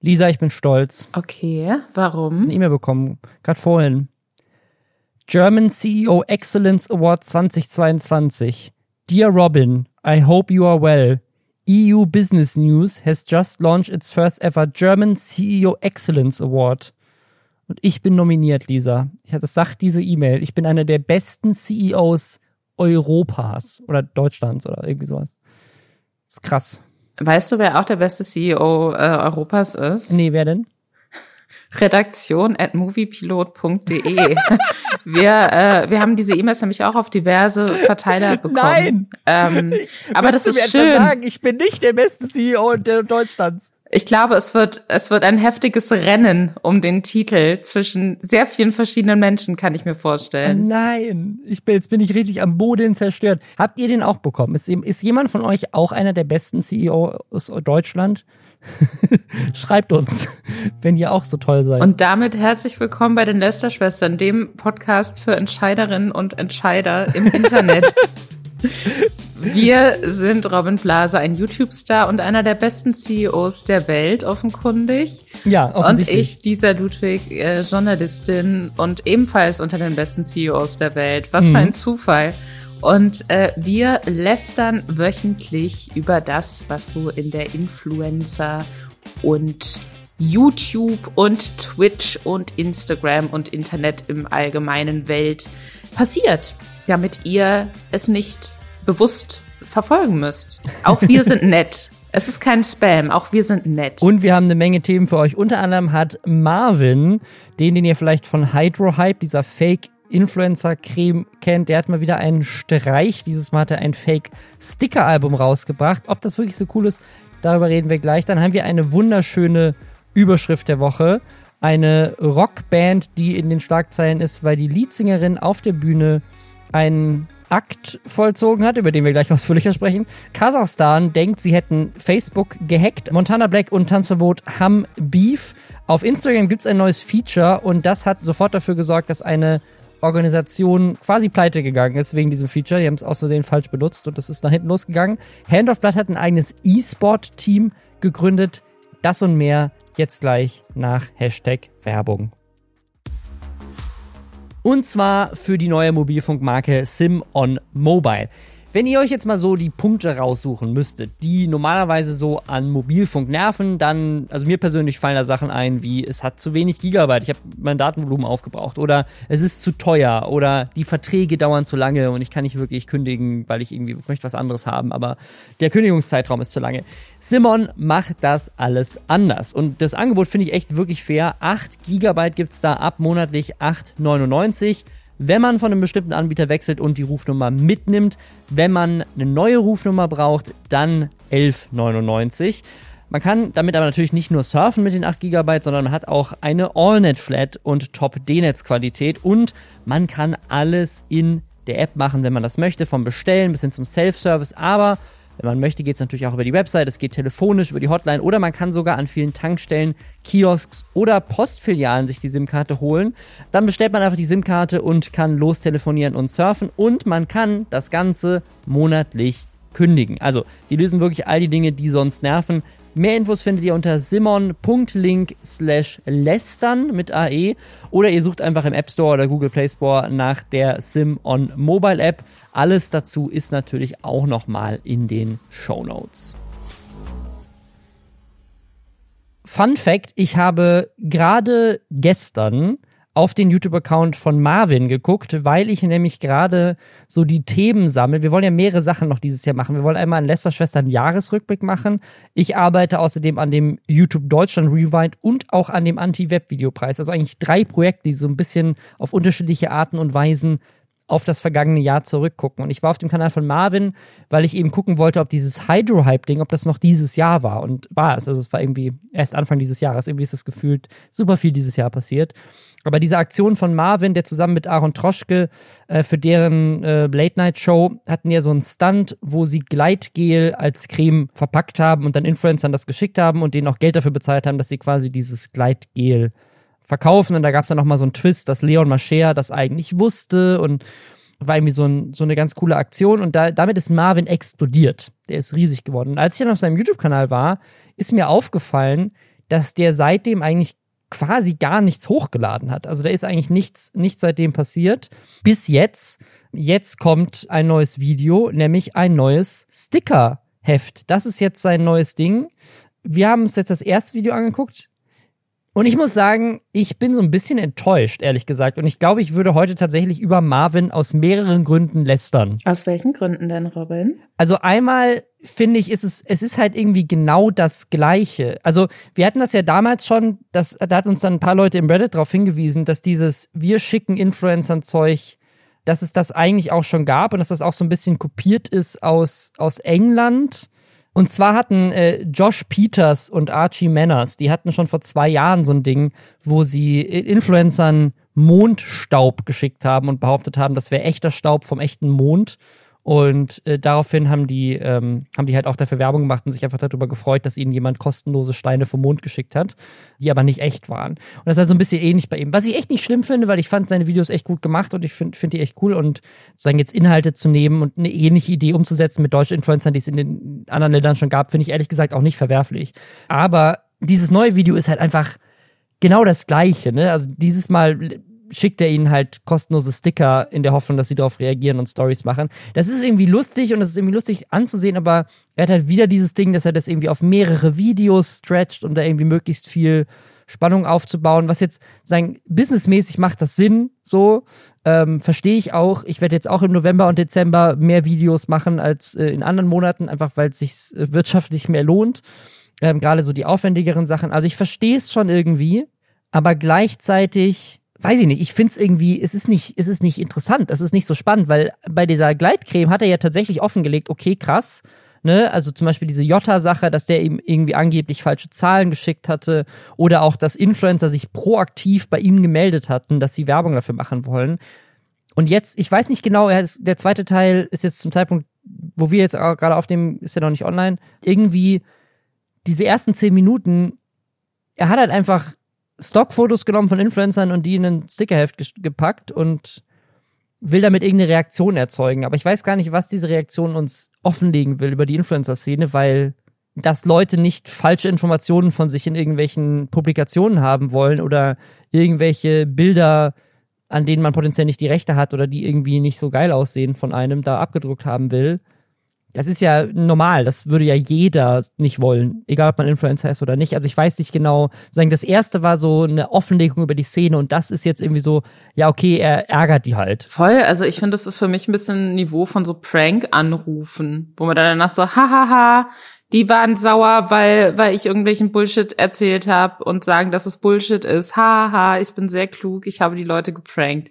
Lisa, ich bin stolz. Okay, warum? Eine E-Mail bekommen, gerade vorhin. German CEO Excellence Award 2022. Dear Robin, I hope you are well. EU Business News has just launched its first ever German CEO Excellence Award. Und ich bin nominiert, Lisa. Ich hatte sagt diese E-Mail. Ich bin einer der besten CEOs Europas oder Deutschlands oder irgendwie sowas. Das ist krass. Weißt du, wer auch der beste CEO äh, Europas ist? Nee, wer denn? Redaktion at moviepilot.de. wir, äh, wir haben diese E-Mails nämlich auch auf diverse Verteiler bekommen. Nein! Ähm, aber das ist schön. Sagen, ich bin nicht der beste CEO der Deutschlands. Ich glaube, es wird, es wird ein heftiges Rennen um den Titel zwischen sehr vielen verschiedenen Menschen, kann ich mir vorstellen. Nein, ich bin, jetzt bin ich richtig am Boden zerstört. Habt ihr den auch bekommen? Ist, ist jemand von euch auch einer der besten CEO aus Deutschland? Schreibt uns, wenn ihr auch so toll seid. Und damit herzlich willkommen bei den Lester-Schwestern, dem Podcast für Entscheiderinnen und Entscheider im Internet. Wir sind Robin Blase, ein YouTube-Star und einer der besten CEOs der Welt, offenkundig. ja, Und offensichtlich. ich, Lisa Ludwig, äh, Journalistin und ebenfalls unter den besten CEOs der Welt. Was Mhm. für ein Zufall. Und äh, wir lästern wöchentlich über das, was so in der Influencer und YouTube und Twitch und Instagram und Internet im allgemeinen Welt passiert, damit ihr es nicht bewusst verfolgen müsst. Auch wir sind nett. Es ist kein Spam, auch wir sind nett. Und wir haben eine Menge Themen für euch. Unter anderem hat Marvin, den, den ihr vielleicht von Hydro Hype, dieser Fake Influencer-Creme kennt, der hat mal wieder einen Streich. Dieses Mal hat er ein Fake-Sticker-Album rausgebracht. Ob das wirklich so cool ist, darüber reden wir gleich. Dann haben wir eine wunderschöne Überschrift der Woche. Eine Rockband, die in den Schlagzeilen ist, weil die Leadsängerin auf der Bühne einen Akt vollzogen hat, über den wir gleich ausführlicher sprechen. Kasachstan denkt, sie hätten Facebook gehackt. Montana Black und Tanzverbot haben Beef. Auf Instagram gibt es ein neues Feature und das hat sofort dafür gesorgt, dass eine Organisation quasi pleite gegangen ist wegen diesem Feature. Die haben es aus Versehen falsch benutzt und das ist nach hinten losgegangen. Hand of Blood hat ein eigenes E-Sport-Team gegründet. Das und mehr jetzt gleich nach Hashtag Werbung. Und zwar für die neue Mobilfunkmarke Sim on Mobile. Wenn ihr euch jetzt mal so die Punkte raussuchen müsstet, die normalerweise so an Mobilfunk nerven, dann, also mir persönlich fallen da Sachen ein, wie es hat zu wenig Gigabyte, ich habe mein Datenvolumen aufgebraucht oder es ist zu teuer oder die Verträge dauern zu lange und ich kann nicht wirklich kündigen, weil ich irgendwie möchte was anderes haben, aber der Kündigungszeitraum ist zu lange. Simon macht das alles anders und das Angebot finde ich echt wirklich fair. 8 Gigabyte gibt's da ab monatlich 8,99 wenn man von einem bestimmten Anbieter wechselt und die Rufnummer mitnimmt. Wenn man eine neue Rufnummer braucht, dann 11,99. Man kann damit aber natürlich nicht nur surfen mit den 8 GB, sondern man hat auch eine AllNet-Flat und Top-D-Netz-Qualität und man kann alles in der App machen, wenn man das möchte, vom Bestellen bis hin zum Self-Service, aber wenn man möchte, geht es natürlich auch über die Website, es geht telefonisch über die Hotline oder man kann sogar an vielen Tankstellen, Kiosks oder Postfilialen sich die SIM-Karte holen. Dann bestellt man einfach die SIM-Karte und kann lostelefonieren und surfen und man kann das Ganze monatlich kündigen. Also, die lösen wirklich all die Dinge, die sonst nerven. Mehr Infos findet ihr unter simon.link slash lästern mit AE oder ihr sucht einfach im App Store oder Google Play Store nach der Sim on Mobile App. Alles dazu ist natürlich auch nochmal in den Show Notes. Fun Fact: Ich habe gerade gestern auf den YouTube-Account von Marvin geguckt, weil ich nämlich gerade so die Themen sammle. Wir wollen ja mehrere Sachen noch dieses Jahr machen. Wir wollen einmal an Lester Schwestern Jahresrückblick machen. Ich arbeite außerdem an dem YouTube Deutschland Rewind und auch an dem Anti-Web-Videopreis. Also eigentlich drei Projekte, die so ein bisschen auf unterschiedliche Arten und Weisen auf das vergangene Jahr zurückgucken. Und ich war auf dem Kanal von Marvin, weil ich eben gucken wollte, ob dieses Hydro-Hype-Ding, ob das noch dieses Jahr war. Und war es. Also es war irgendwie erst Anfang dieses Jahres. Irgendwie ist es gefühlt super viel dieses Jahr passiert. Aber diese Aktion von Marvin, der zusammen mit Aaron Troschke äh, für deren äh, Late-Night-Show hatten ja so einen Stunt, wo sie Gleitgel als Creme verpackt haben und dann Influencern das geschickt haben und denen auch Geld dafür bezahlt haben, dass sie quasi dieses Gleitgel verkaufen. Und da gab es dann nochmal so einen Twist, dass Leon Mascher das eigentlich wusste und war irgendwie so, ein, so eine ganz coole Aktion. Und da, damit ist Marvin explodiert. Der ist riesig geworden. Und als ich dann auf seinem YouTube-Kanal war, ist mir aufgefallen, dass der seitdem eigentlich quasi gar nichts hochgeladen hat. Also da ist eigentlich nichts, nichts seitdem passiert. Bis jetzt. Jetzt kommt ein neues Video, nämlich ein neues Sticker-Heft. Das ist jetzt sein neues Ding. Wir haben uns jetzt das erste Video angeguckt. Und ich muss sagen, ich bin so ein bisschen enttäuscht, ehrlich gesagt. Und ich glaube, ich würde heute tatsächlich über Marvin aus mehreren Gründen lästern. Aus welchen Gründen denn, Robin? Also einmal finde ich, ist es, es ist halt irgendwie genau das Gleiche. Also wir hatten das ja damals schon, das, da hat uns dann ein paar Leute im Reddit darauf hingewiesen, dass dieses wir schicken Influencern Zeug, dass es das eigentlich auch schon gab und dass das auch so ein bisschen kopiert ist aus, aus England und zwar hatten äh, Josh Peters und Archie Manners, die hatten schon vor zwei Jahren so ein Ding, wo sie Influencern Mondstaub geschickt haben und behauptet haben, das wäre echter Staub vom echten Mond. Und äh, daraufhin haben die, ähm, haben die halt auch dafür Werbung gemacht und sich einfach darüber gefreut, dass ihnen jemand kostenlose Steine vom Mond geschickt hat, die aber nicht echt waren. Und das ist halt so ein bisschen ähnlich bei ihm. Was ich echt nicht schlimm finde, weil ich fand seine Videos echt gut gemacht und ich finde find die echt cool. Und sozusagen jetzt Inhalte zu nehmen und eine ähnliche Idee umzusetzen mit deutschen Influencern, die es in den anderen Ländern schon gab, finde ich ehrlich gesagt auch nicht verwerflich. Aber dieses neue Video ist halt einfach genau das Gleiche. Ne? Also dieses Mal schickt er ihnen halt kostenlose Sticker in der Hoffnung, dass sie darauf reagieren und Stories machen. Das ist irgendwie lustig und es ist irgendwie lustig anzusehen, aber er hat halt wieder dieses Ding, dass er das irgendwie auf mehrere Videos stretcht, um da irgendwie möglichst viel Spannung aufzubauen. Was jetzt sagen, businessmäßig macht das Sinn, so ähm, verstehe ich auch. Ich werde jetzt auch im November und Dezember mehr Videos machen als äh, in anderen Monaten, einfach weil es sich äh, wirtschaftlich mehr lohnt. Ähm, Gerade so die aufwendigeren Sachen. Also ich verstehe es schon irgendwie, aber gleichzeitig weiß ich nicht, ich finde es irgendwie, es ist nicht, es ist nicht interessant, es ist nicht so spannend, weil bei dieser Gleitcreme hat er ja tatsächlich offengelegt, okay, krass, ne, also zum Beispiel diese Jota-Sache, dass der ihm irgendwie angeblich falsche Zahlen geschickt hatte oder auch, dass Influencer sich proaktiv bei ihm gemeldet hatten, dass sie Werbung dafür machen wollen. Und jetzt, ich weiß nicht genau, der zweite Teil ist jetzt zum Zeitpunkt, wo wir jetzt gerade auf dem, ist ja noch nicht online, irgendwie diese ersten zehn Minuten, er hat halt einfach Stockfotos genommen von Influencern und die in ein Stickerheft gepackt und will damit irgendeine Reaktion erzeugen. Aber ich weiß gar nicht, was diese Reaktion uns offenlegen will über die Influencer-Szene, weil dass Leute nicht falsche Informationen von sich in irgendwelchen Publikationen haben wollen oder irgendwelche Bilder, an denen man potenziell nicht die Rechte hat oder die irgendwie nicht so geil aussehen von einem, da abgedruckt haben will. Das ist ja normal, das würde ja jeder nicht wollen, egal ob man Influencer ist oder nicht. Also ich weiß nicht genau, sagen, das erste war so eine Offenlegung über die Szene und das ist jetzt irgendwie so, ja, okay, er ärgert die halt. Voll, also ich finde, das ist für mich ein bisschen ein Niveau von so Prank-Anrufen, wo man dann danach so, hahaha, die waren sauer, weil, weil ich irgendwelchen Bullshit erzählt habe und sagen, dass es Bullshit ist. Haha, ich bin sehr klug, ich habe die Leute geprankt.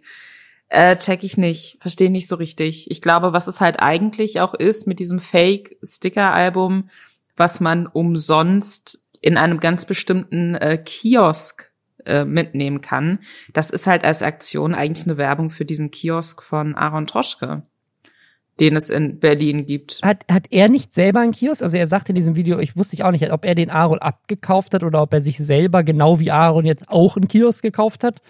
Äh, check ich nicht, verstehe nicht so richtig. Ich glaube, was es halt eigentlich auch ist mit diesem Fake-Sticker-Album, was man umsonst in einem ganz bestimmten äh, Kiosk äh, mitnehmen kann, das ist halt als Aktion eigentlich eine Werbung für diesen Kiosk von Aaron Troschke den es in Berlin gibt. Hat, hat er nicht selber einen Kiosk? Also er sagte in diesem Video, ich wusste ich auch nicht, ob er den Aaron abgekauft hat oder ob er sich selber genau wie Aaron jetzt auch einen Kiosk gekauft hat.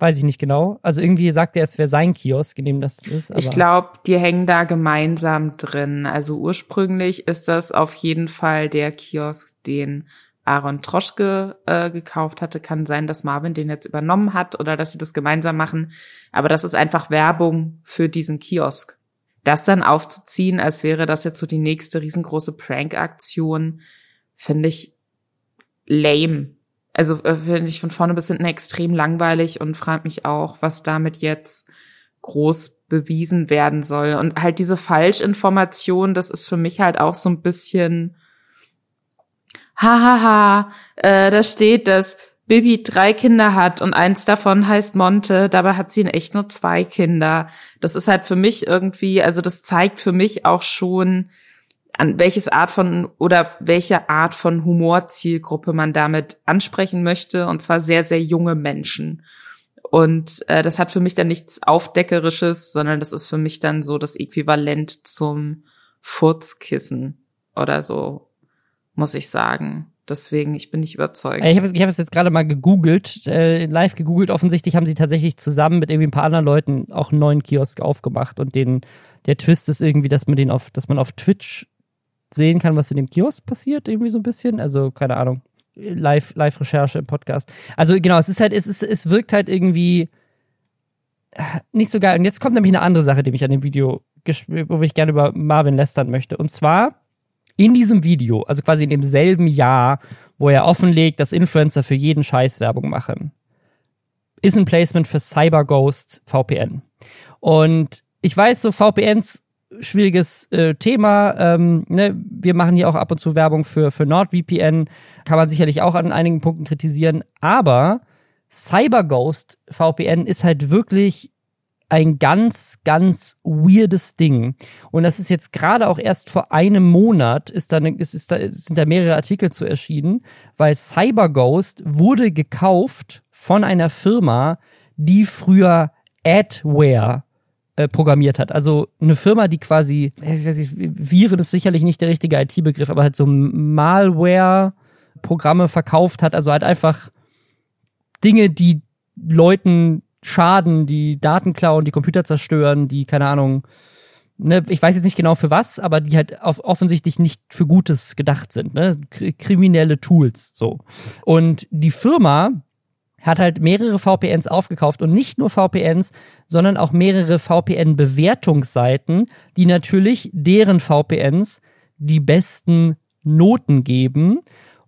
Weiß ich nicht genau. Also irgendwie sagt er, es wäre sein Kiosk, in dem das ist. ich glaube, die hängen da gemeinsam drin. Also ursprünglich ist das auf jeden Fall der Kiosk, den Aaron Troschke äh, gekauft hatte. Kann sein, dass Marvin den jetzt übernommen hat oder dass sie das gemeinsam machen. Aber das ist einfach Werbung für diesen Kiosk. Das dann aufzuziehen, als wäre das jetzt so die nächste riesengroße Prank-Aktion, finde ich lame also äh, finde ich von vorne bis hinten extrem langweilig und frage mich auch, was damit jetzt groß bewiesen werden soll. Und halt diese Falschinformation, das ist für mich halt auch so ein bisschen, hahaha, äh, da steht, dass Bibi drei Kinder hat und eins davon heißt Monte, dabei hat sie in echt nur zwei Kinder. Das ist halt für mich irgendwie, also das zeigt für mich auch schon, an welches Art von oder welche Art von Humorzielgruppe man damit ansprechen möchte, und zwar sehr, sehr junge Menschen. Und äh, das hat für mich dann nichts Aufdeckerisches, sondern das ist für mich dann so das Äquivalent zum Furzkissen oder so, muss ich sagen. Deswegen, ich bin nicht überzeugt. Ich habe ich hab es jetzt gerade mal gegoogelt, äh, live gegoogelt. Offensichtlich haben sie tatsächlich zusammen mit irgendwie ein paar anderen Leuten auch einen neuen Kiosk aufgemacht und den, der Twist ist irgendwie, dass man den auf, dass man auf Twitch sehen kann, was in dem Kiosk passiert, irgendwie so ein bisschen. Also, keine Ahnung. Live-Recherche im Podcast. Also genau, es ist halt, es, ist, es wirkt halt irgendwie äh, nicht so geil. Und jetzt kommt nämlich eine andere Sache, die mich an dem Video, wo ich gerne über Marvin lästern möchte. Und zwar in diesem Video, also quasi in demselben Jahr, wo er offenlegt, dass Influencer für jeden Scheiß Werbung machen, ist ein Placement für CyberGhost VPN. Und ich weiß, so VPNs schwieriges äh, Thema. Ähm, ne? Wir machen hier auch ab und zu Werbung für, für NordVPN. Kann man sicherlich auch an einigen Punkten kritisieren. Aber CyberGhost VPN ist halt wirklich ein ganz, ganz weirdes Ding. Und das ist jetzt gerade auch erst vor einem Monat, ist da, ist, ist da, sind da mehrere Artikel zu erschienen, weil CyberGhost wurde gekauft von einer Firma, die früher Adware äh, programmiert hat. Also eine Firma, die quasi, ich weiß nicht, Viren ist sicherlich nicht der richtige IT-Begriff, aber halt so Malware-Programme verkauft hat. Also halt einfach Dinge, die Leuten schaden, die Daten klauen, die Computer zerstören, die, keine Ahnung, ne, ich weiß jetzt nicht genau für was, aber die halt auf, offensichtlich nicht für Gutes gedacht sind, ne? Kriminelle Tools, so. Und die Firma hat halt mehrere VPNs aufgekauft und nicht nur VPNs, sondern auch mehrere VPN-Bewertungsseiten, die natürlich deren VPNs die besten Noten geben.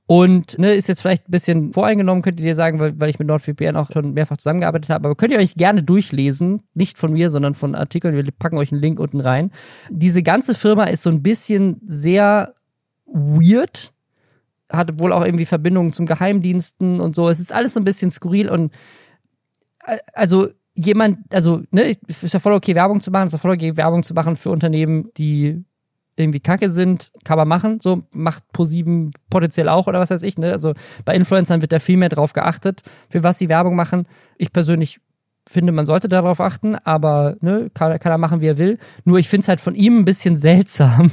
Und ne, ist jetzt vielleicht ein bisschen voreingenommen, könnt ihr dir sagen, weil, weil ich mit NordVPN auch schon mehrfach zusammengearbeitet habe. Aber könnt ihr euch gerne durchlesen, nicht von mir, sondern von Artikeln. Wir packen euch einen Link unten rein. Diese ganze Firma ist so ein bisschen sehr weird hat wohl auch irgendwie Verbindungen zum Geheimdiensten und so. Es ist alles so ein bisschen skurril und äh, also jemand, also, ne, ist ja voll okay, Werbung zu machen, ist ja voll okay, Werbung zu machen für Unternehmen, die irgendwie kacke sind, kann man machen. So macht ProSieben potenziell auch oder was weiß ich. Ne? Also bei Influencern wird da viel mehr drauf geachtet, für was sie Werbung machen. Ich persönlich finde, man sollte darauf achten, aber ne, kann, kann er machen, wie er will. Nur ich finde es halt von ihm ein bisschen seltsam,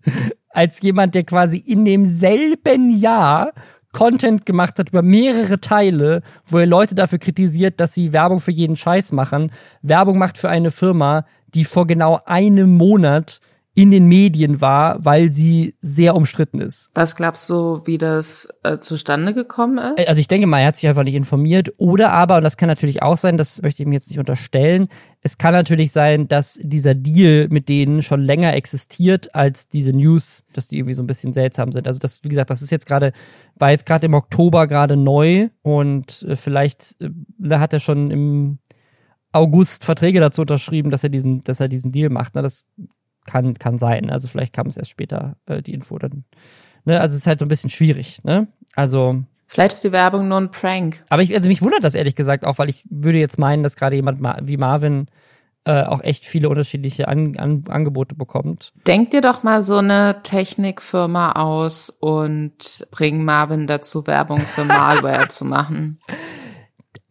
als jemand, der quasi in demselben Jahr Content gemacht hat über mehrere Teile, wo er Leute dafür kritisiert, dass sie Werbung für jeden Scheiß machen, Werbung macht für eine Firma, die vor genau einem Monat in den Medien war, weil sie sehr umstritten ist. Was glaubst du, wie das äh, zustande gekommen ist? Also ich denke mal, er hat sich einfach nicht informiert. Oder aber, und das kann natürlich auch sein, das möchte ich ihm jetzt nicht unterstellen, es kann natürlich sein, dass dieser Deal mit denen schon länger existiert als diese News, dass die irgendwie so ein bisschen seltsam sind. Also das, wie gesagt, das ist jetzt gerade, war jetzt gerade im Oktober gerade neu und äh, vielleicht äh, hat er schon im August Verträge dazu unterschrieben, dass er diesen, dass er diesen Deal macht. Na, das kann, kann sein. Also vielleicht kam es erst später, äh, die Info dann. Ne? Also es ist halt so ein bisschen schwierig, ne? Also. Vielleicht ist die Werbung nur ein Prank. Aber ich, also mich wundert das ehrlich gesagt auch, weil ich würde jetzt meinen, dass gerade jemand wie Marvin äh, auch echt viele unterschiedliche An An Angebote bekommt. Denk dir doch mal so eine Technikfirma aus und bring Marvin dazu, Werbung für Malware zu machen.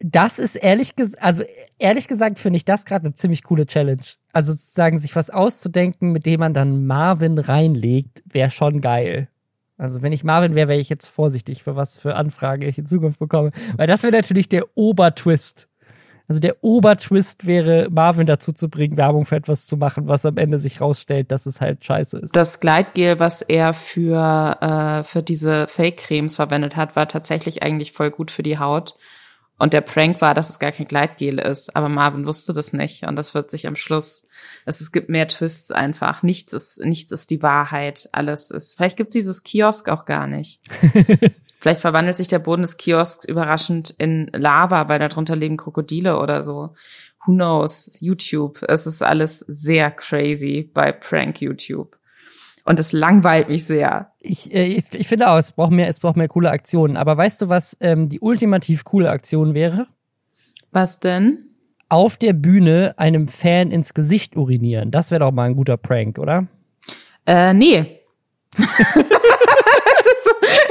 Das ist ehrlich gesagt, also ehrlich gesagt finde ich das gerade eine ziemlich coole Challenge. Also sozusagen sich was auszudenken, mit dem man dann Marvin reinlegt, wäre schon geil. Also wenn ich Marvin wäre, wäre ich jetzt vorsichtig, für was für Anfrage ich in Zukunft bekomme. Weil das wäre natürlich der Obertwist. Also der Obertwist wäre, Marvin dazu zu bringen, Werbung für etwas zu machen, was am Ende sich rausstellt, dass es halt scheiße ist. Das Gleitgel, was er für, äh, für diese Fake-Cremes verwendet hat, war tatsächlich eigentlich voll gut für die Haut. Und der Prank war, dass es gar kein Gleitgel ist. Aber Marvin wusste das nicht. Und das wird sich am Schluss, es, es gibt mehr Twists einfach. Nichts ist, nichts ist die Wahrheit. Alles ist, vielleicht gibt's dieses Kiosk auch gar nicht. vielleicht verwandelt sich der Boden des Kiosks überraschend in Lava, weil darunter leben Krokodile oder so. Who knows? YouTube. Es ist alles sehr crazy bei Prank YouTube. Und es langweilt mich sehr. Ich, äh, ich, ich, finde auch, es braucht mehr, es braucht mehr coole Aktionen. Aber weißt du, was ähm, die ultimativ coole Aktion wäre? Was denn? Auf der Bühne einem Fan ins Gesicht urinieren. Das wäre doch mal ein guter Prank, oder? Äh, nee.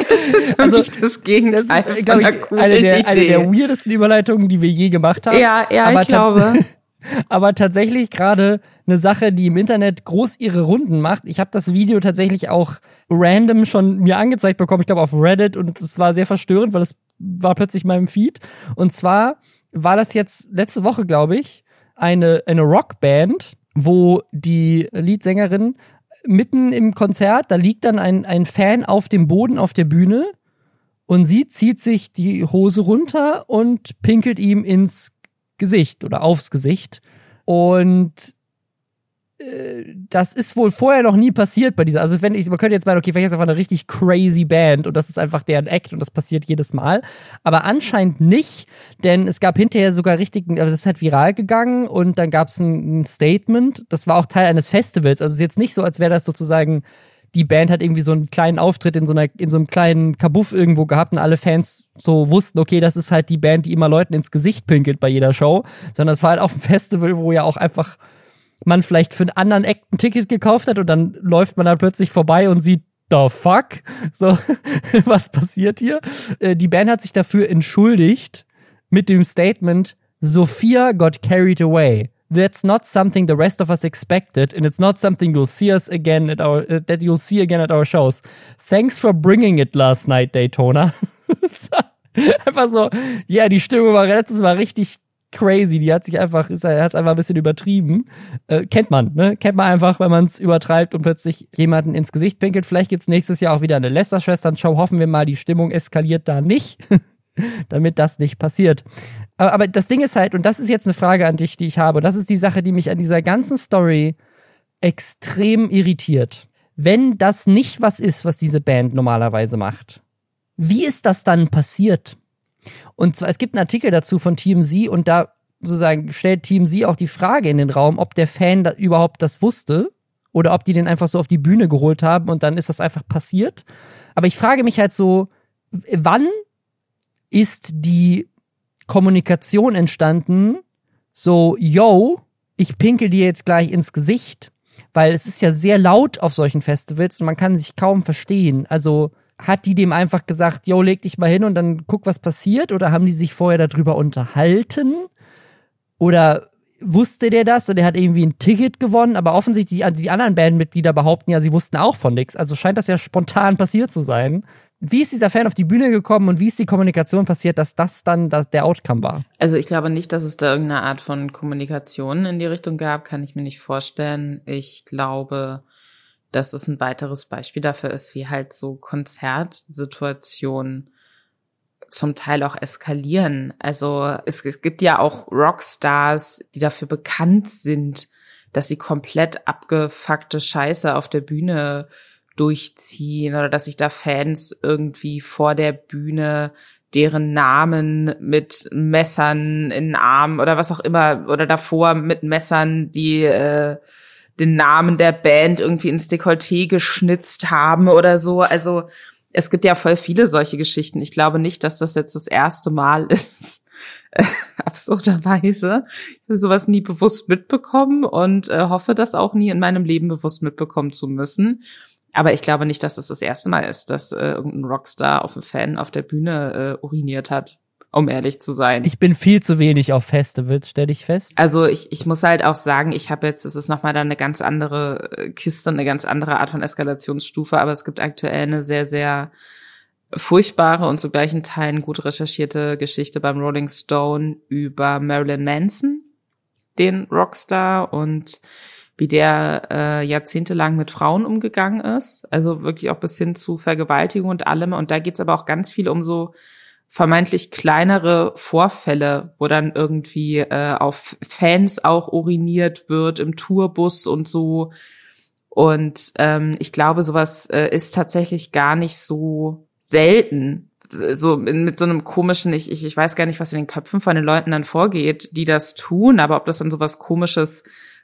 das ist für also, mich das Gegenteil das ist, von ich, eine der, eine der weirdesten Überleitungen, die wir je gemacht haben. Ja, ja, Aber ich glaube. aber tatsächlich gerade eine Sache, die im Internet groß ihre Runden macht. Ich habe das Video tatsächlich auch random schon mir angezeigt bekommen, ich glaube auf Reddit und es war sehr verstörend, weil es war plötzlich in meinem Feed. Und zwar war das jetzt letzte Woche, glaube ich, eine, eine Rockband, wo die Leadsängerin mitten im Konzert, da liegt dann ein, ein Fan auf dem Boden auf der Bühne und sie zieht sich die Hose runter und pinkelt ihm ins Gesicht oder aufs Gesicht. Und das ist wohl vorher noch nie passiert bei dieser. Also wenn ich, man könnte jetzt meinen, okay, vielleicht ist einfach eine richtig crazy Band und das ist einfach deren Act und das passiert jedes Mal. Aber anscheinend nicht, denn es gab hinterher sogar richtig, also das ist halt viral gegangen und dann gab es ein, ein, Statement. Das war auch Teil eines Festivals. Also es ist jetzt nicht so, als wäre das sozusagen die Band hat irgendwie so einen kleinen Auftritt in so einer in so einem kleinen Kabuff irgendwo gehabt und alle Fans so wussten, okay, das ist halt die Band, die immer Leuten ins Gesicht pinkelt bei jeder Show, sondern es war halt auch ein Festival, wo ja auch einfach man vielleicht für einen anderen Act ein Ticket gekauft hat und dann läuft man da plötzlich vorbei und sieht, the fuck? So, was passiert hier? Äh, die Band hat sich dafür entschuldigt mit dem Statement, Sophia got carried away. That's not something the rest of us expected, and it's not something you'll see us again at our uh, that you'll see again at our shows. Thanks for bringing it last night, Daytona. einfach so, ja, die Stimmung war letztes Mal richtig crazy. Die hat sich einfach, ist, hat einfach ein bisschen übertrieben. Äh, kennt man, ne? Kennt man einfach, wenn man es übertreibt und plötzlich jemanden ins Gesicht pinkelt. Vielleicht gibt's nächstes Jahr auch wieder eine Lester-Schwestern-Show. Hoffen wir mal, die Stimmung eskaliert da nicht, damit das nicht passiert. Aber, aber das Ding ist halt, und das ist jetzt eine Frage an dich, die ich habe, das ist die Sache, die mich an dieser ganzen Story extrem irritiert. Wenn das nicht was ist, was diese Band normalerweise macht, wie ist das dann passiert? Und zwar, es gibt einen Artikel dazu von TMZ und da sozusagen stellt TMZ auch die Frage in den Raum, ob der Fan da überhaupt das wusste oder ob die den einfach so auf die Bühne geholt haben und dann ist das einfach passiert. Aber ich frage mich halt so, wann ist die Kommunikation entstanden, so, yo, ich pinkel dir jetzt gleich ins Gesicht, weil es ist ja sehr laut auf solchen Festivals und man kann sich kaum verstehen. Also, hat die dem einfach gesagt, yo, leg dich mal hin und dann guck, was passiert? Oder haben die sich vorher darüber unterhalten? Oder wusste der das und der hat irgendwie ein Ticket gewonnen? Aber offensichtlich, die, die anderen Bandmitglieder behaupten ja, sie wussten auch von nichts. Also scheint das ja spontan passiert zu sein. Wie ist dieser Fan auf die Bühne gekommen und wie ist die Kommunikation passiert, dass das dann der Outcome war? Also ich glaube nicht, dass es da irgendeine Art von Kommunikation in die Richtung gab, kann ich mir nicht vorstellen. Ich glaube, dass es ein weiteres Beispiel dafür ist, wie halt so Konzertsituationen zum Teil auch eskalieren. Also es, es gibt ja auch Rockstars, die dafür bekannt sind, dass sie komplett abgefuckte Scheiße auf der Bühne durchziehen oder dass sich da Fans irgendwie vor der Bühne deren Namen mit Messern in den Arm oder was auch immer oder davor mit Messern die äh, den Namen der Band irgendwie ins Dekolleté geschnitzt haben oder so. Also es gibt ja voll viele solche Geschichten. Ich glaube nicht, dass das jetzt das erste Mal ist. absurderweise. Ich habe sowas nie bewusst mitbekommen und äh, hoffe, das auch nie in meinem Leben bewusst mitbekommen zu müssen. Aber ich glaube nicht, dass es das, das erste Mal ist, dass äh, irgendein Rockstar auf einen Fan auf der Bühne äh, uriniert hat um ehrlich zu sein. Ich bin viel zu wenig auf Festivals, stelle ich fest. Also ich, ich muss halt auch sagen, ich habe jetzt, es ist nochmal da eine ganz andere äh, Kiste, eine ganz andere Art von Eskalationsstufe, aber es gibt aktuell eine sehr, sehr furchtbare und zu gleichen Teilen gut recherchierte Geschichte beim Rolling Stone über Marilyn Manson, den Rockstar und wie der äh, jahrzehntelang mit Frauen umgegangen ist, also wirklich auch bis hin zu Vergewaltigung und allem. Und da geht's aber auch ganz viel um so vermeintlich kleinere Vorfälle, wo dann irgendwie äh, auf Fans auch uriniert wird im Tourbus und so. Und ähm, ich glaube, sowas äh, ist tatsächlich gar nicht so selten. So mit so einem komischen, ich, ich, ich weiß gar nicht, was in den Köpfen von den Leuten dann vorgeht, die das tun, aber ob das dann sowas komisches,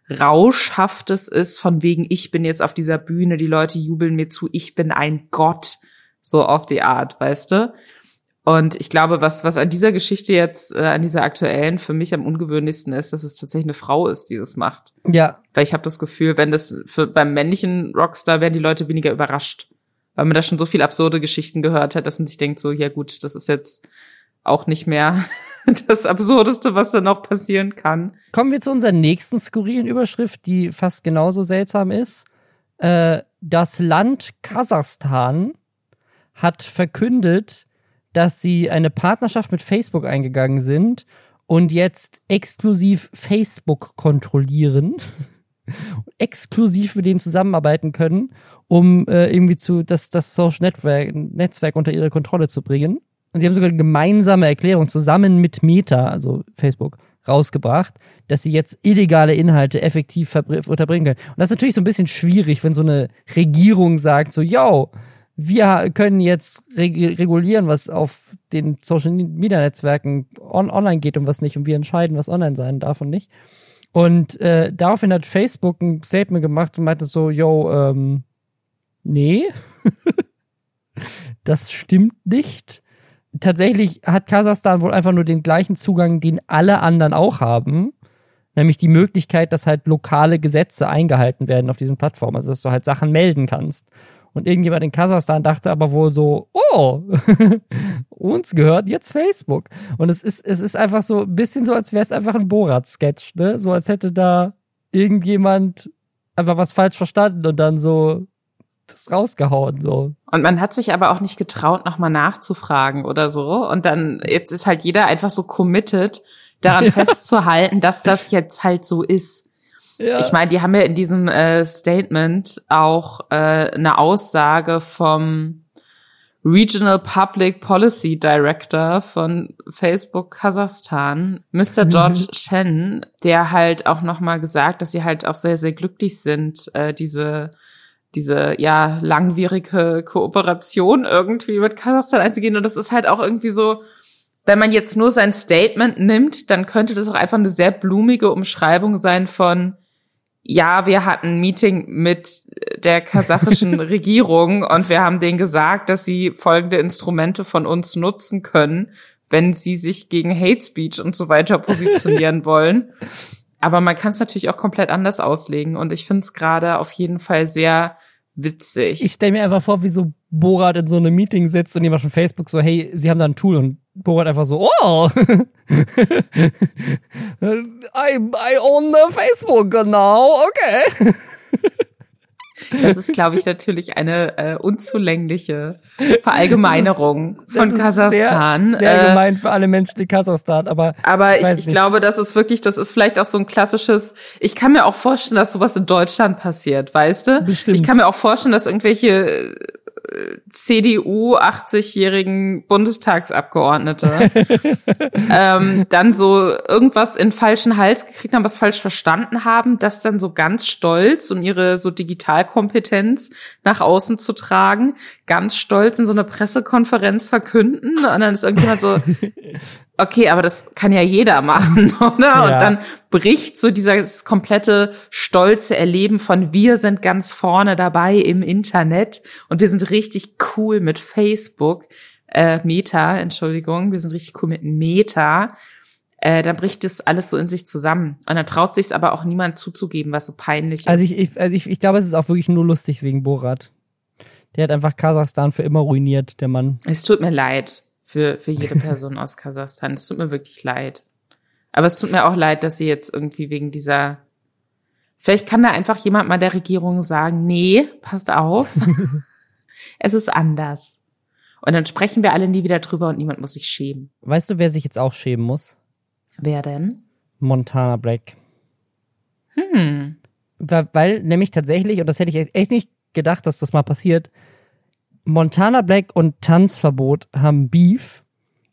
Rauschhaftes ist, von wegen, ich bin jetzt auf dieser Bühne, die Leute jubeln mir zu, ich bin ein Gott, so auf die Art, weißt du? Und ich glaube, was, was an dieser Geschichte jetzt, äh, an dieser aktuellen, für mich am ungewöhnlichsten ist, dass es tatsächlich eine Frau ist, die das macht. Ja. Weil ich habe das Gefühl, wenn das für, beim männlichen Rockstar werden die Leute weniger überrascht. Weil man da schon so viel absurde Geschichten gehört hat, dass man sich denkt, so, ja gut, das ist jetzt auch nicht mehr das Absurdeste, was da noch passieren kann. Kommen wir zu unserer nächsten skurrilen Überschrift, die fast genauso seltsam ist. Äh, das Land Kasachstan hat verkündet, dass sie eine Partnerschaft mit Facebook eingegangen sind und jetzt exklusiv Facebook kontrollieren. exklusiv mit denen zusammenarbeiten können, um äh, irgendwie zu das, das Social Network, Netzwerk unter ihre Kontrolle zu bringen. Und sie haben sogar eine gemeinsame Erklärung zusammen mit Meta, also Facebook, rausgebracht, dass sie jetzt illegale Inhalte effektiv unterbringen können. Und das ist natürlich so ein bisschen schwierig, wenn so eine Regierung sagt, so, yo, wir können jetzt reg regulieren, was auf den Social Media Netzwerken on online geht und was nicht. Und wir entscheiden, was online sein darf und nicht. Und äh, daraufhin hat Facebook ein Statement gemacht und meinte so, yo, ähm, nee, das stimmt nicht. Tatsächlich hat Kasachstan wohl einfach nur den gleichen Zugang, den alle anderen auch haben. Nämlich die Möglichkeit, dass halt lokale Gesetze eingehalten werden auf diesen Plattformen. Also, dass du halt Sachen melden kannst. Und irgendjemand in Kasachstan dachte aber wohl so, oh, uns gehört jetzt Facebook. Und es ist, es ist einfach so ein bisschen so, als wäre es einfach ein Borat-Sketch, ne? So als hätte da irgendjemand einfach was falsch verstanden und dann so das rausgehauen, so. Und man hat sich aber auch nicht getraut, nochmal nachzufragen oder so. Und dann, jetzt ist halt jeder einfach so committed, daran ja. festzuhalten, dass das jetzt halt so ist. Ja. Ich meine, die haben ja in diesem äh, Statement auch äh, eine Aussage vom Regional Public Policy Director von Facebook Kasachstan, Mr. Mhm. George mhm. Chen, der halt auch nochmal gesagt, dass sie halt auch sehr, sehr glücklich sind, äh, diese diese ja langwierige Kooperation irgendwie mit Kasachstan einzugehen. Und das ist halt auch irgendwie so, wenn man jetzt nur sein Statement nimmt, dann könnte das auch einfach eine sehr blumige Umschreibung sein von ja, wir hatten ein Meeting mit der kasachischen Regierung und wir haben denen gesagt, dass sie folgende Instrumente von uns nutzen können, wenn sie sich gegen Hate Speech und so weiter positionieren wollen. Aber man kann es natürlich auch komplett anders auslegen und ich finde es gerade auf jeden Fall sehr witzig. Ich stelle mir einfach vor, wie so Borat in so einem Meeting sitzt und jemand von Facebook so, hey, sie haben da ein Tool und Borat einfach so, oh, I, I own the Facebook now, okay. Das ist, glaube ich, natürlich eine äh, unzulängliche Verallgemeinerung von Kasachstan. Sehr, sehr äh, gemein für alle Menschen in Kasachstan, aber. Aber ich, ich, ich glaube, das ist wirklich, das ist vielleicht auch so ein klassisches, ich kann mir auch vorstellen, dass sowas in Deutschland passiert, weißt du? Bestimmt. Ich kann mir auch vorstellen, dass irgendwelche CDU 80-jährigen Bundestagsabgeordnete ähm, dann so irgendwas in falschen Hals gekriegt haben, was falsch verstanden haben, das dann so ganz stolz, um ihre so Digitalkompetenz nach außen zu tragen, ganz stolz in so einer Pressekonferenz verkünden und dann ist irgendjemand so, okay, aber das kann ja jeder machen, oder? Ja. Und dann bricht so dieses komplette stolze Erleben von wir sind ganz vorne dabei im Internet und wir sind richtig cool mit Facebook, äh, Meta, Entschuldigung, wir sind richtig cool mit Meta. Äh, dann bricht das alles so in sich zusammen. Und dann traut sich aber auch niemand zuzugeben, was so peinlich ist. Also ich, ich, also ich, ich glaube, es ist auch wirklich nur lustig wegen Borat. Der hat einfach Kasachstan für immer ruiniert, der Mann. Es tut mir leid für, für jede Person aus Kasachstan. Es tut mir wirklich leid. Aber es tut mir auch leid, dass sie jetzt irgendwie wegen dieser Vielleicht kann da einfach jemand mal der Regierung sagen, nee, passt auf. es ist anders. Und dann sprechen wir alle nie wieder drüber und niemand muss sich schämen. Weißt du, wer sich jetzt auch schämen muss? Wer denn? Montana Black. Hm. Weil, weil nämlich tatsächlich, und das hätte ich echt nicht gedacht, dass das mal passiert, Montana Black und Tanzverbot haben Beef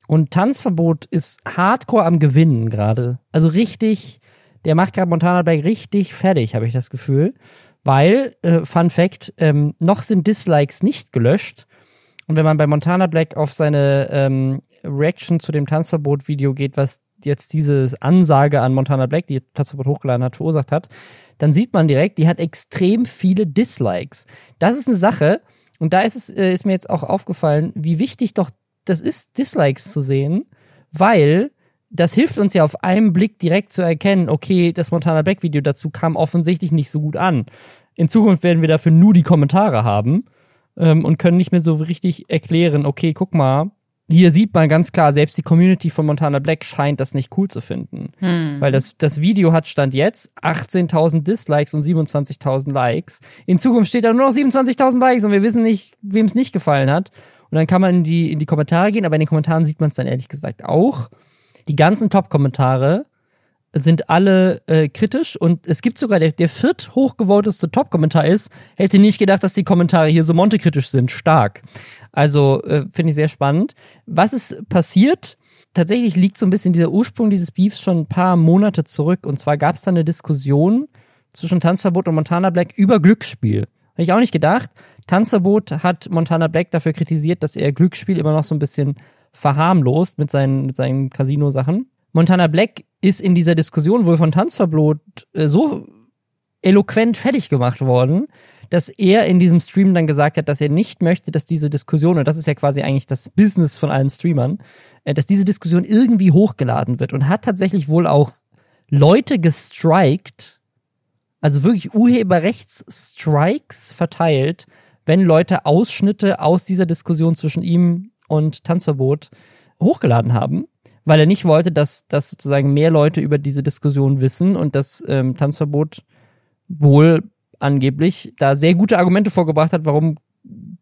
und Tanzverbot ist hardcore am Gewinnen gerade. Also richtig, der macht gerade Montana Black richtig fertig, habe ich das Gefühl. Weil, äh, Fun Fact, ähm, noch sind Dislikes nicht gelöscht. Und wenn man bei Montana Black auf seine ähm, Reaction zu dem Tanzverbot-Video geht, was jetzt diese Ansage an Montana Black, die Tanzverbot hochgeladen hat, verursacht hat, dann sieht man direkt, die hat extrem viele Dislikes. Das ist eine Sache, und da ist es, äh, ist mir jetzt auch aufgefallen, wie wichtig doch das ist, Dislikes zu sehen, weil das hilft uns ja auf einen Blick direkt zu erkennen, okay, das Montana Black Video dazu kam offensichtlich nicht so gut an. In Zukunft werden wir dafür nur die Kommentare haben ähm, und können nicht mehr so richtig erklären, okay, guck mal, hier sieht man ganz klar, selbst die Community von Montana Black scheint das nicht cool zu finden. Hm. Weil das, das Video hat Stand jetzt 18.000 Dislikes und 27.000 Likes. In Zukunft steht da nur noch 27.000 Likes und wir wissen nicht, wem es nicht gefallen hat. Und dann kann man in die, in die Kommentare gehen, aber in den Kommentaren sieht man es dann ehrlich gesagt auch. Die ganzen Top-Kommentare sind alle äh, kritisch und es gibt sogar der, der viert hochgevoteste Top-Kommentar ist, hätte nicht gedacht, dass die Kommentare hier so montekritisch sind. Stark. Also äh, finde ich sehr spannend. Was ist passiert? Tatsächlich liegt so ein bisschen dieser Ursprung dieses Beefs schon ein paar Monate zurück. Und zwar gab es da eine Diskussion zwischen Tanzverbot und Montana Black über Glücksspiel. Habe ich auch nicht gedacht. Tanzverbot hat Montana Black dafür kritisiert, dass er Glücksspiel immer noch so ein bisschen verharmlost mit seinen, mit seinen Casino-Sachen. Montana Black ist in dieser Diskussion wohl von Tanzverbot äh, so eloquent fertig gemacht worden, dass er in diesem Stream dann gesagt hat, dass er nicht möchte, dass diese Diskussion, und das ist ja quasi eigentlich das Business von allen Streamern, äh, dass diese Diskussion irgendwie hochgeladen wird und hat tatsächlich wohl auch Leute gestrikt, also wirklich Urheberrechtsstrikes verteilt, wenn Leute Ausschnitte aus dieser Diskussion zwischen ihm und Tanzverbot hochgeladen haben weil er nicht wollte, dass, dass sozusagen mehr Leute über diese Diskussion wissen und das ähm, Tanzverbot wohl angeblich da sehr gute Argumente vorgebracht hat, warum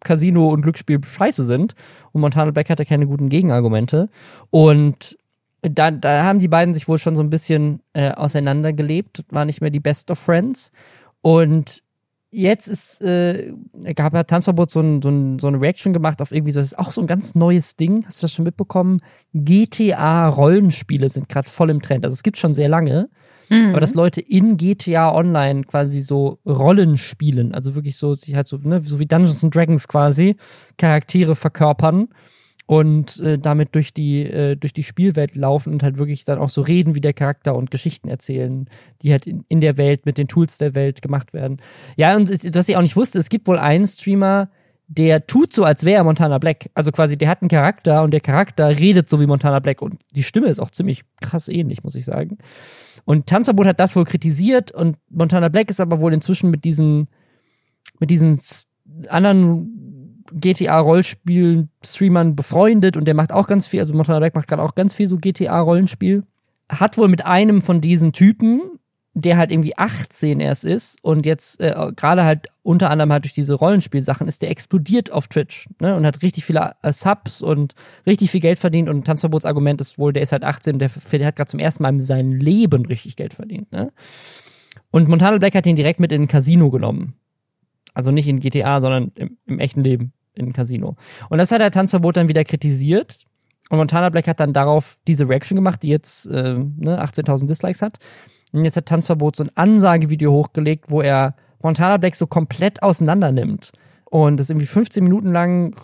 Casino und Glücksspiel scheiße sind. Und Montana Black hatte keine guten Gegenargumente. Und da, da haben die beiden sich wohl schon so ein bisschen äh, auseinandergelebt, war nicht mehr die Best of Friends. Und jetzt ist, äh, gab hat Tanzverbot so, ein, so, ein, so eine Reaction gemacht auf irgendwie so, das ist auch so ein ganz neues Ding. Hast du das schon mitbekommen? GTA-Rollenspiele sind gerade voll im Trend. Also es gibt schon sehr lange. Mhm. Aber dass Leute in GTA Online quasi so Rollen spielen, also wirklich so, sich halt so, ne, so wie Dungeons and Dragons quasi, Charaktere verkörpern und äh, damit durch die, äh, durch die Spielwelt laufen und halt wirklich dann auch so reden wie der Charakter und Geschichten erzählen, die halt in, in der Welt mit den Tools der Welt gemacht werden. Ja, und dass ich auch nicht wusste, es gibt wohl einen Streamer, der tut so, als wäre er Montana Black. Also quasi, der hat einen Charakter und der Charakter redet so wie Montana Black und die Stimme ist auch ziemlich krass ähnlich, muss ich sagen. Und Tanzverbot hat das wohl kritisiert und Montana Black ist aber wohl inzwischen mit diesen, mit diesen anderen GTA-Rollspiel-Streamern befreundet und der macht auch ganz viel, also Montana Black macht gerade auch ganz viel so GTA-Rollenspiel. Hat wohl mit einem von diesen Typen, der halt irgendwie 18 erst ist und jetzt äh, gerade halt unter anderem halt durch diese Rollenspielsachen ist der explodiert auf Twitch ne, und hat richtig viele äh, Subs und richtig viel Geld verdient und Tanzverbotsargument ist wohl, der ist halt 18 und der, der hat gerade zum ersten Mal in seinem Leben richtig Geld verdient. Ne? Und Montana Black hat ihn direkt mit in ein Casino genommen. Also nicht in GTA, sondern im, im echten Leben in ein Casino. Und das hat der Tanzverbot dann wieder kritisiert. Und Montana Black hat dann darauf diese Reaction gemacht, die jetzt äh, ne, 18.000 Dislikes hat. Und jetzt hat Tanzverbot so ein Ansagevideo hochgelegt, wo er Montana Black so komplett auseinander nimmt. Und das irgendwie 15 Minuten lang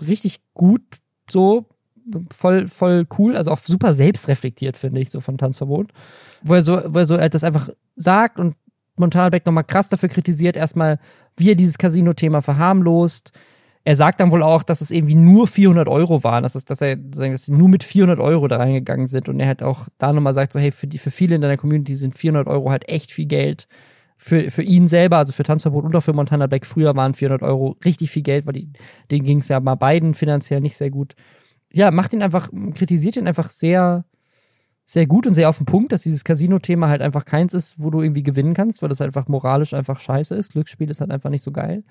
richtig gut so, voll, voll cool, also auch super selbstreflektiert, finde ich, so von Tanzverbot. Wo er so, wo er so das einfach sagt und Montana Black nochmal krass dafür kritisiert, erstmal, wie er dieses Casino-Thema verharmlost, er sagt dann wohl auch, dass es irgendwie nur 400 Euro waren, dass, es, dass er dass sie nur mit 400 Euro da reingegangen sind und er hat auch da nochmal sagt, so hey, für, die, für viele in deiner Community sind 400 Euro halt echt viel Geld. Für, für ihn selber, also für Tanzverbot und auch für Montana Black, früher waren 400 Euro richtig viel Geld, weil die, denen ging es ja mal beiden finanziell nicht sehr gut. Ja, macht ihn einfach, kritisiert ihn einfach sehr, sehr gut und sehr auf den Punkt, dass dieses Casino-Thema halt einfach keins ist, wo du irgendwie gewinnen kannst, weil das einfach moralisch einfach scheiße ist. Glücksspiel ist halt einfach nicht so geil.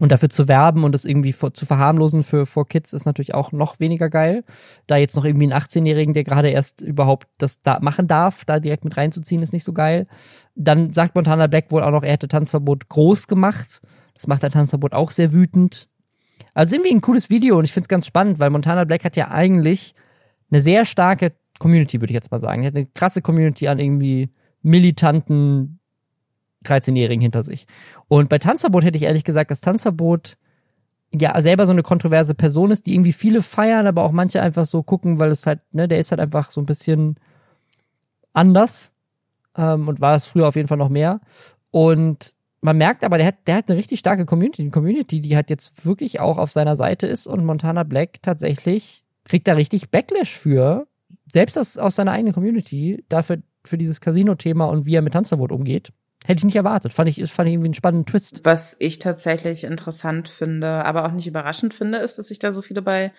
Und dafür zu werben und das irgendwie vor, zu verharmlosen für, für Kids ist natürlich auch noch weniger geil. Da jetzt noch irgendwie einen 18-Jährigen, der gerade erst überhaupt das da machen darf, da direkt mit reinzuziehen, ist nicht so geil. Dann sagt Montana Black wohl auch noch, er hätte Tanzverbot groß gemacht. Das macht ein Tanzverbot auch sehr wütend. Also irgendwie ein cooles Video und ich finde es ganz spannend, weil Montana Black hat ja eigentlich eine sehr starke Community, würde ich jetzt mal sagen. Er hat eine krasse Community an irgendwie militanten 13-Jährigen hinter sich. Und bei Tanzverbot hätte ich ehrlich gesagt, dass Tanzverbot ja selber so eine kontroverse Person ist, die irgendwie viele feiern, aber auch manche einfach so gucken, weil es halt, ne, der ist halt einfach so ein bisschen anders ähm, und war es früher auf jeden Fall noch mehr. Und man merkt aber, der hat, der hat eine richtig starke Community, eine Community, die halt jetzt wirklich auch auf seiner Seite ist und Montana Black tatsächlich kriegt da richtig Backlash für, selbst aus, aus seiner eigenen Community dafür für dieses Casino-Thema und wie er mit Tanzverbot umgeht. Hätte ich nicht erwartet. Fand ich, fand ich irgendwie einen spannenden Twist. Was ich tatsächlich interessant finde, aber auch nicht überraschend finde, ist, dass sich da so viele bei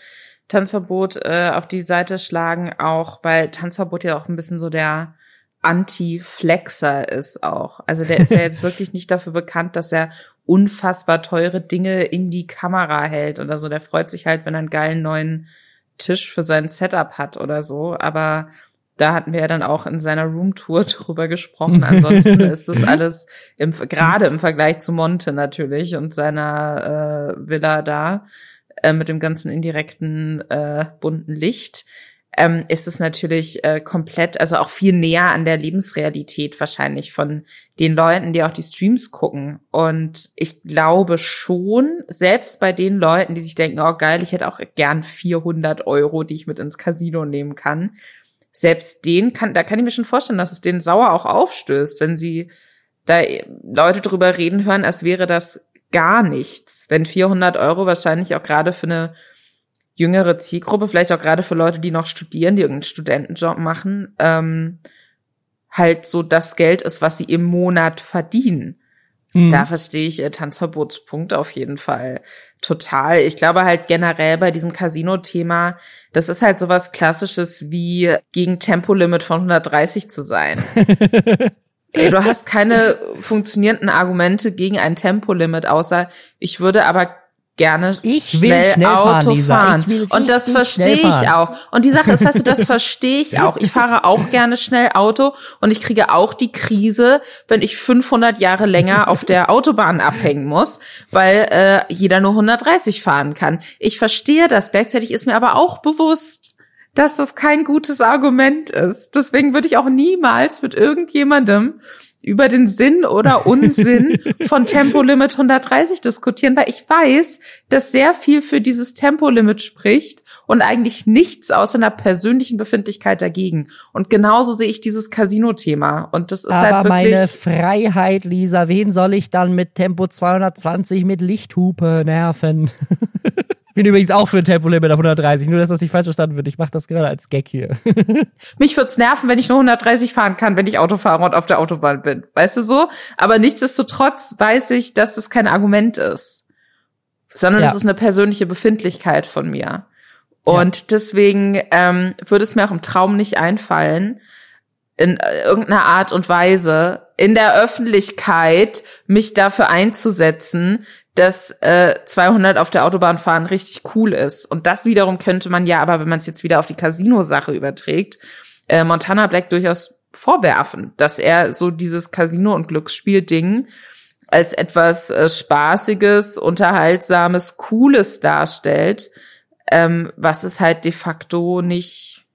Tanzverbot äh, auf die Seite schlagen, auch weil Tanzverbot ja auch ein bisschen so der Anti-Flexer ist auch. Also der ist ja jetzt wirklich nicht dafür bekannt, dass er unfassbar teure Dinge in die Kamera hält oder so. Der freut sich halt, wenn er einen geilen neuen Tisch für sein Setup hat oder so. Aber da hatten wir ja dann auch in seiner Roomtour drüber gesprochen. Ansonsten ist das alles im, gerade im Vergleich zu Monte natürlich und seiner äh, Villa da äh, mit dem ganzen indirekten äh, bunten Licht ähm, ist es natürlich äh, komplett, also auch viel näher an der Lebensrealität wahrscheinlich von den Leuten, die auch die Streams gucken. Und ich glaube schon, selbst bei den Leuten, die sich denken, oh geil, ich hätte auch gern 400 Euro, die ich mit ins Casino nehmen kann, selbst den kann, da kann ich mir schon vorstellen, dass es denen sauer auch aufstößt, wenn sie da Leute drüber reden hören, als wäre das gar nichts. Wenn 400 Euro wahrscheinlich auch gerade für eine jüngere Zielgruppe, vielleicht auch gerade für Leute, die noch studieren, die irgendeinen Studentenjob machen, ähm, halt so das Geld ist, was sie im Monat verdienen. Mhm. Da verstehe ich äh, Tanzverbotspunkt auf jeden Fall total. Ich glaube halt generell bei diesem Casino-Thema, das ist halt sowas Klassisches wie gegen Tempolimit von 130 zu sein. Ey, du hast keine funktionierenden Argumente gegen ein Tempolimit, außer ich würde aber gerne ich schnell, schnell Auto fahren. fahren. Und das verstehe ich auch. Und die Sache ist, weißt du, das verstehe ich auch. Ich fahre auch gerne schnell Auto und ich kriege auch die Krise, wenn ich 500 Jahre länger auf der Autobahn abhängen muss, weil äh, jeder nur 130 fahren kann. Ich verstehe das. Gleichzeitig ist mir aber auch bewusst, dass das kein gutes Argument ist. Deswegen würde ich auch niemals mit irgendjemandem über den Sinn oder Unsinn von Tempolimit 130 diskutieren, weil ich weiß, dass sehr viel für dieses Tempolimit spricht und eigentlich nichts außer einer persönlichen Befindlichkeit dagegen. Und genauso sehe ich dieses Casino-Thema. Und das ist Aber halt wirklich. meine Freiheit, Lisa, wen soll ich dann mit Tempo 220 mit Lichthupe nerven? bin übrigens auch für ein Tempolimit auf 130, nur dass das nicht falsch verstanden wird. Ich mache das gerade als Gag hier. Mich würde es nerven, wenn ich nur 130 fahren kann, wenn ich Auto fahre und auf der Autobahn bin. Weißt du so? Aber nichtsdestotrotz weiß ich, dass das kein Argument ist. Sondern es ist eine persönliche Befindlichkeit von mir. Und ja. deswegen ähm, würde es mir auch im Traum nicht einfallen, in äh, irgendeiner Art und Weise in der Öffentlichkeit mich dafür einzusetzen, dass äh, 200 auf der Autobahn fahren richtig cool ist. Und das wiederum könnte man ja, aber wenn man es jetzt wieder auf die Casino-Sache überträgt, äh, Montana Black durchaus vorwerfen, dass er so dieses Casino- und Glücksspiel-Ding als etwas äh, Spaßiges, Unterhaltsames, Cooles darstellt, ähm, was es halt de facto nicht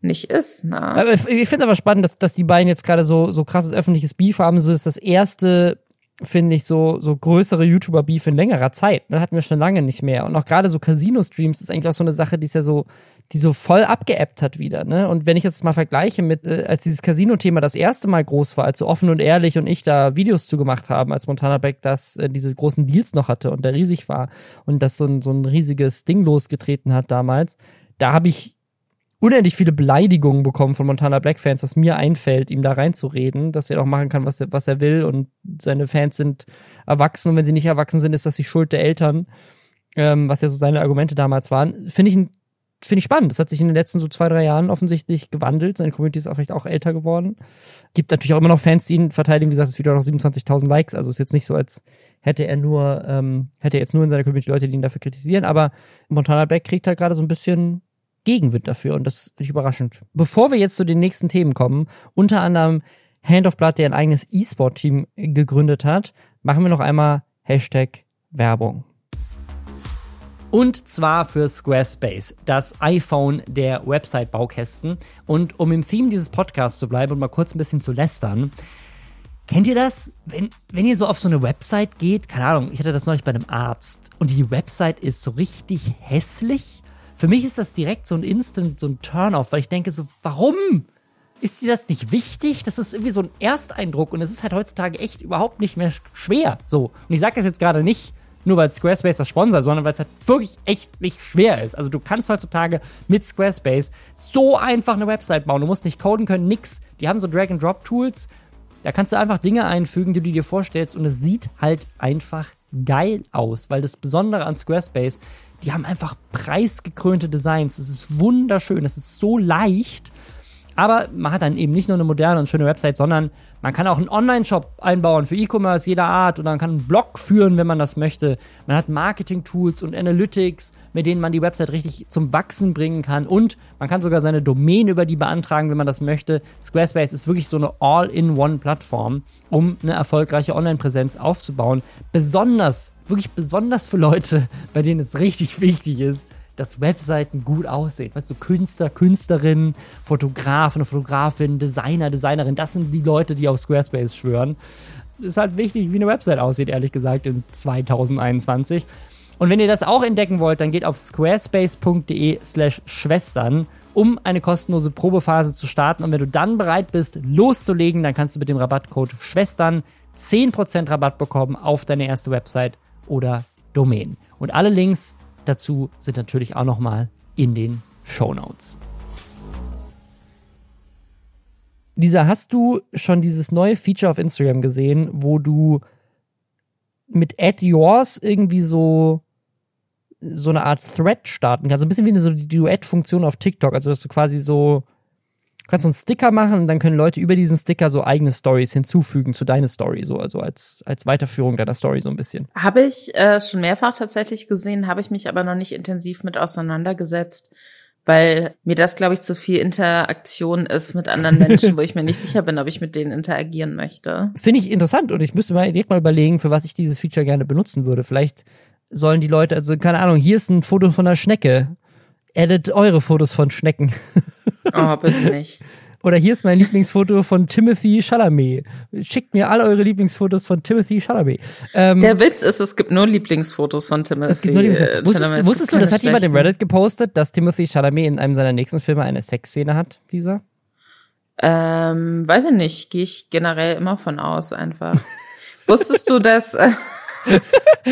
nicht ist. Ne? Ich finde es aber spannend, dass, dass die beiden jetzt gerade so, so krasses öffentliches Beef haben. So ist das erste finde ich, so, so größere YouTuber-Beef in längerer Zeit. Das hatten wir schon lange nicht mehr. Und auch gerade so Casino-Streams ist eigentlich auch so eine Sache, die ist ja so, die so voll abgeebbt hat wieder. Ne? Und wenn ich das mal vergleiche mit, äh, als dieses Casino-Thema das erste Mal groß war, als so offen und ehrlich und ich da Videos zu gemacht haben, als Montana Beck das, äh, diese großen Deals noch hatte und der riesig war und das so ein, so ein riesiges Ding losgetreten hat damals, da habe ich unendlich viele Beleidigungen bekommen von Montana Black Fans, was mir einfällt, ihm da reinzureden, dass er auch machen kann, was er, was er will und seine Fans sind erwachsen und wenn sie nicht erwachsen sind, ist das die Schuld der Eltern, ähm, was ja so seine Argumente damals waren. Finde ich, finde ich spannend. Das hat sich in den letzten so zwei, drei Jahren offensichtlich gewandelt. Seine Community ist auch vielleicht auch älter geworden. Gibt natürlich auch immer noch Fans, die ihn verteidigen. Wie gesagt, das Video hat noch 27.000 Likes, also ist jetzt nicht so, als hätte er nur, ähm, hätte er jetzt nur in seiner Community Leute, die ihn dafür kritisieren. Aber Montana Black kriegt halt gerade so ein bisschen Gegenwind dafür und das finde ich überraschend. Bevor wir jetzt zu den nächsten Themen kommen, unter anderem Hand of Blood, der ein eigenes E-Sport-Team gegründet hat, machen wir noch einmal Hashtag Werbung. Und zwar für Squarespace, das iPhone der Website-Baukästen. Und um im Theme dieses Podcasts zu bleiben und mal kurz ein bisschen zu lästern, Kennt ihr das? Wenn, wenn ihr so auf so eine Website geht, keine Ahnung, ich hatte das neulich bei einem Arzt und die Website ist so richtig hässlich für mich ist das direkt so ein Instant, so ein Turn-off, weil ich denke so, warum? Ist dir das nicht wichtig? Das ist irgendwie so ein Ersteindruck und es ist halt heutzutage echt überhaupt nicht mehr schwer. So. Und ich sage das jetzt gerade nicht, nur weil Squarespace das sponsert, sondern weil es halt wirklich echt nicht schwer ist. Also du kannst heutzutage mit Squarespace so einfach eine Website bauen. Du musst nicht coden können, nix. Die haben so Drag-and-Drop-Tools. Da kannst du einfach Dinge einfügen, die du dir vorstellst und es sieht halt einfach geil aus, weil das Besondere an Squarespace die haben einfach preisgekrönte Designs. Es ist wunderschön, es ist so leicht. Aber man hat dann eben nicht nur eine moderne und schöne Website, sondern man kann auch einen Online-Shop einbauen für E-Commerce jeder Art oder man kann einen Blog führen, wenn man das möchte. Man hat Marketing-Tools und Analytics, mit denen man die Website richtig zum Wachsen bringen kann und man kann sogar seine Domain über die beantragen, wenn man das möchte. Squarespace ist wirklich so eine All-in-One-Plattform, um eine erfolgreiche Online-Präsenz aufzubauen. Besonders, wirklich besonders für Leute, bei denen es richtig wichtig ist, dass Webseiten gut aussehen. Weißt du, Künstler, Künstlerinnen, Fotografen, Fotografin, Designer, Designerin, das sind die Leute, die auf Squarespace schwören. Ist halt wichtig, wie eine Website aussieht, ehrlich gesagt, in 2021. Und wenn ihr das auch entdecken wollt, dann geht auf squarespace.de slash Schwestern, um eine kostenlose Probephase zu starten. Und wenn du dann bereit bist, loszulegen, dann kannst du mit dem Rabattcode Schwestern 10% Rabatt bekommen auf deine erste Website oder Domain. Und alle Links dazu sind natürlich auch nochmal in den Show Notes. Lisa, hast du schon dieses neue Feature auf Instagram gesehen, wo du mit Add Yours irgendwie so so eine Art Thread starten kannst? ein bisschen wie eine so Duett-Funktion auf TikTok, also dass du quasi so Du kannst so einen Sticker machen und dann können Leute über diesen Sticker so eigene Stories hinzufügen zu deiner Story, so also als als Weiterführung deiner Story so ein bisschen. Habe ich äh, schon mehrfach tatsächlich gesehen, habe ich mich aber noch nicht intensiv mit auseinandergesetzt, weil mir das glaube ich zu viel Interaktion ist mit anderen Menschen, wo ich mir nicht sicher bin, ob ich mit denen interagieren möchte. Finde ich interessant und ich müsste mal direkt mal überlegen, für was ich dieses Feature gerne benutzen würde. Vielleicht sollen die Leute, also keine Ahnung, hier ist ein Foto von einer Schnecke. Edit eure Fotos von Schnecken. Oh, bitte nicht. Oder hier ist mein Lieblingsfoto von Timothy Chalamet. Schickt mir alle eure Lieblingsfotos von Timothy Chalamet. Ähm, Der Witz ist, es gibt nur Lieblingsfotos von Timothy. Es gibt nur Lieblingsfotos. Wusstest, wusstest du, das hat jemand im Reddit gepostet, dass Timothy Chalamet in einem seiner nächsten Filme eine Sexszene hat, Lisa? Ähm, weiß ich nicht. Gehe ich generell immer von aus einfach. Wusstest du, dass... Äh,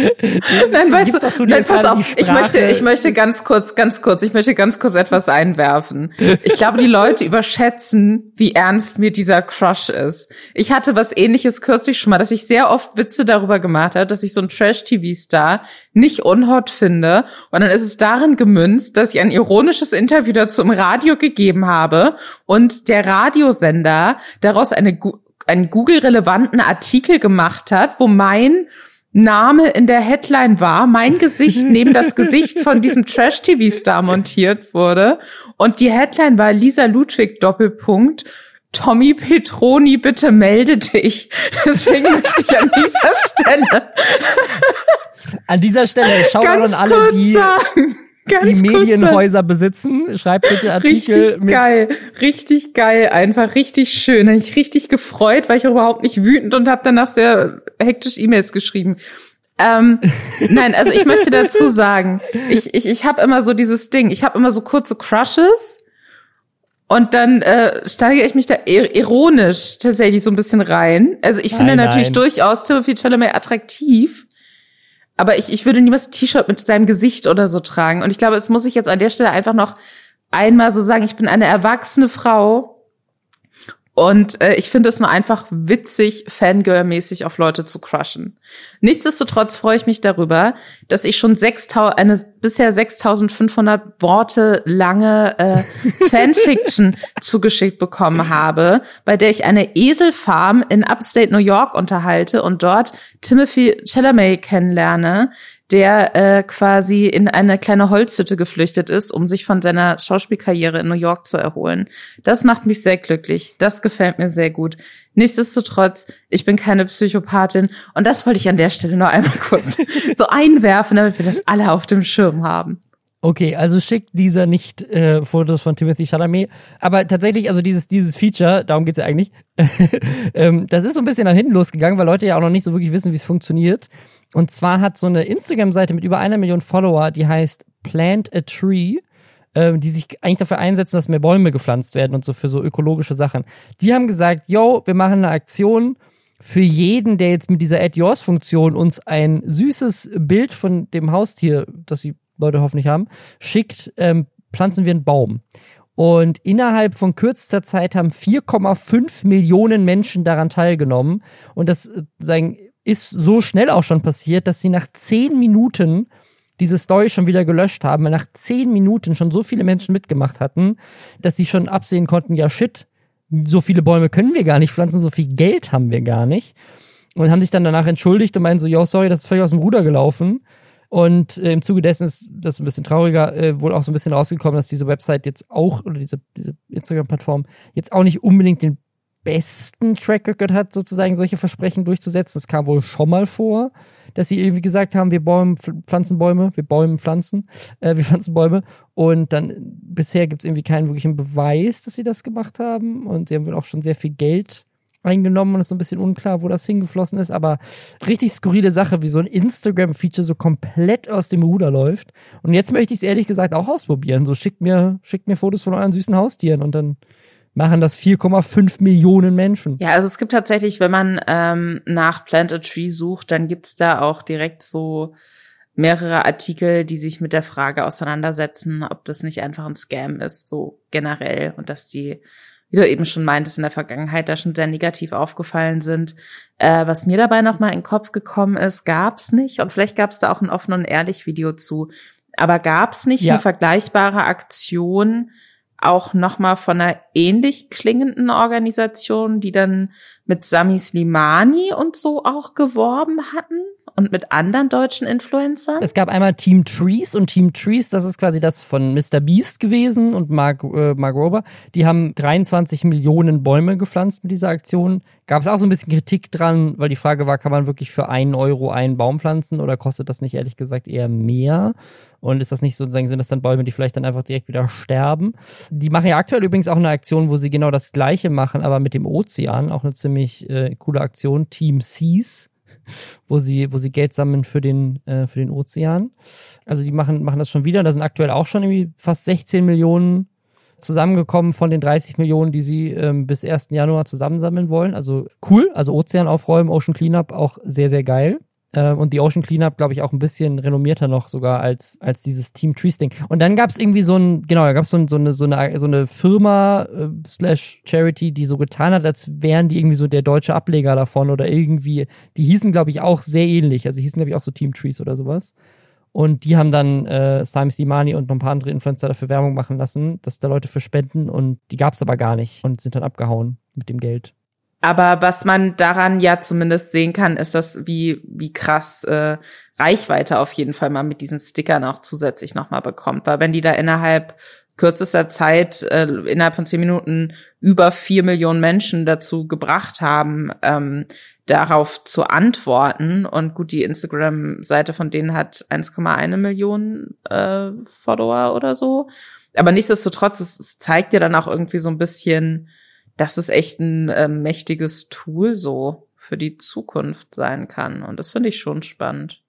nein, weißt du, zu, nein, pass auf, ich möchte, ich möchte ganz kurz, ganz kurz, ich möchte ganz kurz etwas einwerfen. Ich glaube, die Leute überschätzen, wie ernst mir dieser Crush ist. Ich hatte was ähnliches kürzlich schon mal, dass ich sehr oft Witze darüber gemacht habe, dass ich so einen Trash-TV-Star nicht unhot finde. Und dann ist es darin gemünzt, dass ich ein ironisches Interview dazu im Radio gegeben habe und der Radiosender daraus eine, einen Google-relevanten Artikel gemacht hat, wo mein Name in der Headline war, mein Gesicht neben das Gesicht von diesem Trash-TV-Star montiert wurde. Und die Headline war Lisa Ludwig Doppelpunkt. Tommy Petroni, bitte melde dich. Deswegen möchte ich an dieser Stelle. An dieser Stelle schauen wir an alle, die, sagen Ganz die Medienhäuser besitzen. Schreibt bitte Artikel. Richtig geil, richtig geil, einfach richtig schön. Habe ich richtig gefreut, weil ich überhaupt nicht wütend und habe danach sehr hektisch E-Mails geschrieben. Ähm, nein, also ich möchte dazu sagen, ich, ich, ich habe immer so dieses Ding, ich habe immer so kurze Crushes und dann äh, steige ich mich da ironisch tatsächlich so ein bisschen rein. Also ich finde nein, natürlich durchaus Timothy Chalamet attraktiv. Aber ich, ich würde niemals ein T-Shirt mit seinem Gesicht oder so tragen. Und ich glaube, es muss ich jetzt an der Stelle einfach noch einmal so sagen, ich bin eine erwachsene Frau und äh, ich finde es nur einfach witzig, Fangirl-mäßig auf Leute zu crushen. Nichtsdestotrotz freue ich mich darüber, dass ich schon 6000, eine bisher 6500 Worte lange äh, Fanfiction zugeschickt bekommen habe, bei der ich eine Eselfarm in Upstate New York unterhalte und dort Timothy Chalamet kennenlerne, der äh, quasi in eine kleine Holzhütte geflüchtet ist, um sich von seiner Schauspielkarriere in New York zu erholen. Das macht mich sehr glücklich. Das gefällt mir sehr gut. Nichtsdestotrotz, ich bin keine Psychopathin und das wollte ich an der Stelle noch einmal kurz so einwerfen, damit wir das alle auf dem Schirm haben. Okay, also schickt dieser nicht äh, Fotos von Timothy Chalamet. Aber tatsächlich, also dieses, dieses Feature, darum geht's ja eigentlich, ähm, das ist so ein bisschen nach hinten losgegangen, weil Leute ja auch noch nicht so wirklich wissen, wie es funktioniert. Und zwar hat so eine Instagram-Seite mit über einer Million Follower, die heißt Plant a Tree, äh, die sich eigentlich dafür einsetzen, dass mehr Bäume gepflanzt werden und so für so ökologische Sachen. Die haben gesagt, yo, wir machen eine Aktion für jeden, der jetzt mit dieser Add Yours Funktion uns ein süßes Bild von dem Haustier, das die Leute hoffentlich haben, schickt, ähm, pflanzen wir einen Baum. Und innerhalb von kürzester Zeit haben 4,5 Millionen Menschen daran teilgenommen. Und das äh, sagen, ist so schnell auch schon passiert, dass sie nach zehn Minuten diese Story schon wieder gelöscht haben, weil nach zehn Minuten schon so viele Menschen mitgemacht hatten, dass sie schon absehen konnten, ja shit, so viele Bäume können wir gar nicht pflanzen, so viel Geld haben wir gar nicht. Und haben sich dann danach entschuldigt und meinen so, yo, sorry, das ist völlig aus dem Ruder gelaufen. Und äh, im Zuge dessen ist das ein bisschen trauriger, äh, wohl auch so ein bisschen rausgekommen, dass diese Website jetzt auch, oder diese, diese Instagram-Plattform, jetzt auch nicht unbedingt den besten Track Record hat, sozusagen solche Versprechen durchzusetzen. Das kam wohl schon mal vor, dass sie irgendwie gesagt haben, wir Bäumen, pflanzen Bäume, wir Bäumen pflanzen, äh, wir pflanzen Bäume. Und dann bisher gibt es irgendwie keinen wirklichen Beweis, dass sie das gemacht haben. Und sie haben wohl auch schon sehr viel Geld eingenommen und es ist so ein bisschen unklar, wo das hingeflossen ist, aber richtig skurrile Sache, wie so ein Instagram-Feature so komplett aus dem Ruder läuft. Und jetzt möchte ich es ehrlich gesagt auch ausprobieren. So schickt mir, schickt mir Fotos von euren süßen Haustieren und dann machen das 4,5 Millionen Menschen. Ja, also es gibt tatsächlich, wenn man ähm, nach Plant a Tree sucht, dann gibt's da auch direkt so mehrere Artikel, die sich mit der Frage auseinandersetzen, ob das nicht einfach ein Scam ist, so generell und dass die wie du eben schon meintest, in der Vergangenheit da schon sehr negativ aufgefallen sind. Äh, was mir dabei nochmal in den Kopf gekommen ist, gab's nicht, und vielleicht gab's da auch ein offen und ehrlich Video zu, aber gab's nicht ja. eine vergleichbare Aktion, auch nochmal von einer ähnlich klingenden Organisation, die dann mit Sami Slimani und so auch geworben hatten und mit anderen deutschen Influencern? Es gab einmal Team Trees und Team Trees, das ist quasi das von Mr. Beast gewesen und Mark, äh, Mark Rober. Die haben 23 Millionen Bäume gepflanzt mit dieser Aktion. Gab es auch so ein bisschen Kritik dran, weil die Frage war, kann man wirklich für einen Euro einen Baum pflanzen oder kostet das nicht ehrlich gesagt eher mehr? Und ist das nicht sozusagen, sind das dann Bäume, die vielleicht dann einfach direkt wieder sterben? Die machen ja aktuell übrigens auch eine Aktion, wo sie genau das Gleiche machen, aber mit dem Ozean. Auch eine ziemlich äh, coole Aktion. Team Seas wo sie, wo sie Geld sammeln für den, äh, für den Ozean. Also die machen, machen das schon wieder. Da sind aktuell auch schon irgendwie fast 16 Millionen zusammengekommen von den 30 Millionen, die sie ähm, bis 1. Januar zusammensammeln wollen. Also cool. Also Ozean aufräumen, Ocean Cleanup auch sehr, sehr geil. Ähm, und die Ocean Cleanup, glaube ich, auch ein bisschen renommierter noch sogar als, als dieses Team Trees Ding. Und dann gab es irgendwie so ein, genau, da gab es so, so, eine, so, eine, so eine Firma äh, slash Charity, die so getan hat, als wären die irgendwie so der deutsche Ableger davon oder irgendwie, die hießen, glaube ich, auch sehr ähnlich. Also hießen, glaube ich, auch so Team Trees oder sowas. Und die haben dann äh, Simon Slimani und noch ein paar andere Influencer dafür Werbung machen lassen, dass da Leute für spenden und die gab es aber gar nicht und sind dann abgehauen mit dem Geld. Aber was man daran ja zumindest sehen kann, ist das, wie, wie krass äh, Reichweite auf jeden Fall mal mit diesen Stickern auch zusätzlich nochmal bekommt. Weil wenn die da innerhalb kürzester Zeit, äh, innerhalb von zehn Minuten über vier Millionen Menschen dazu gebracht haben, ähm, darauf zu antworten. Und gut, die Instagram-Seite von denen hat 1,1 Millionen äh, Follower oder so. Aber nichtsdestotrotz, es, zeigt ja dann auch irgendwie so ein bisschen, das ist echt ein äh, mächtiges Tool so für die Zukunft sein kann. Und das finde ich schon spannend.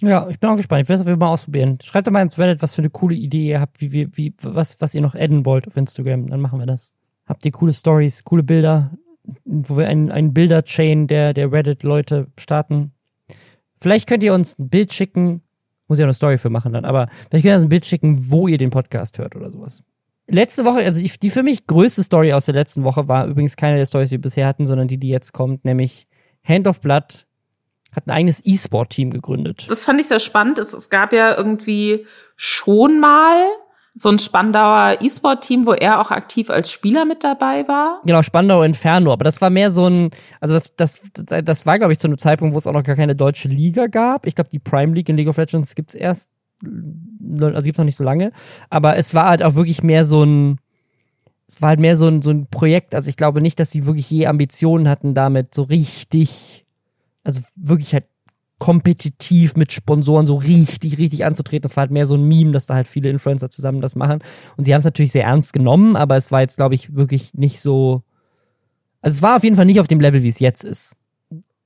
Ja, ich bin auch gespannt. Ich werde es mal ausprobieren. Schreibt doch mal ins Reddit, was für eine coole Idee ihr habt, wie, wie, wie, was, was ihr noch adden wollt auf Instagram. Dann machen wir das. Habt ihr coole Stories, coole Bilder, wo wir einen, einen Bilder-Chain der, der Reddit-Leute starten. Vielleicht könnt ihr uns ein Bild schicken, muss ich auch eine Story für machen dann, aber vielleicht könnt ihr uns ein Bild schicken, wo ihr den Podcast hört oder sowas. Letzte Woche, also die, für mich größte Story aus der letzten Woche war übrigens keine der Stories, die wir bisher hatten, sondern die, die jetzt kommt, nämlich Hand of Blood hat ein eigenes E-Sport-Team gegründet. Das fand ich sehr spannend. Es, es gab ja irgendwie schon mal so ein Spandauer E-Sport-Team, wo er auch aktiv als Spieler mit dabei war. Genau, Spandau Inferno. Aber das war mehr so ein, also das, das, das war, glaube ich, zu einem Zeitpunkt, wo es auch noch gar keine deutsche Liga gab. Ich glaube, die Prime League in League of Legends gibt's erst also gibt's noch nicht so lange, aber es war halt auch wirklich mehr so ein, es war halt mehr so ein, so ein Projekt. Also ich glaube nicht, dass sie wirklich je Ambitionen hatten, damit so richtig, also wirklich halt kompetitiv mit Sponsoren so richtig, richtig anzutreten. Das war halt mehr so ein Meme, dass da halt viele Influencer zusammen das machen. Und sie haben es natürlich sehr ernst genommen, aber es war jetzt, glaube ich, wirklich nicht so. Also es war auf jeden Fall nicht auf dem Level, wie es jetzt ist.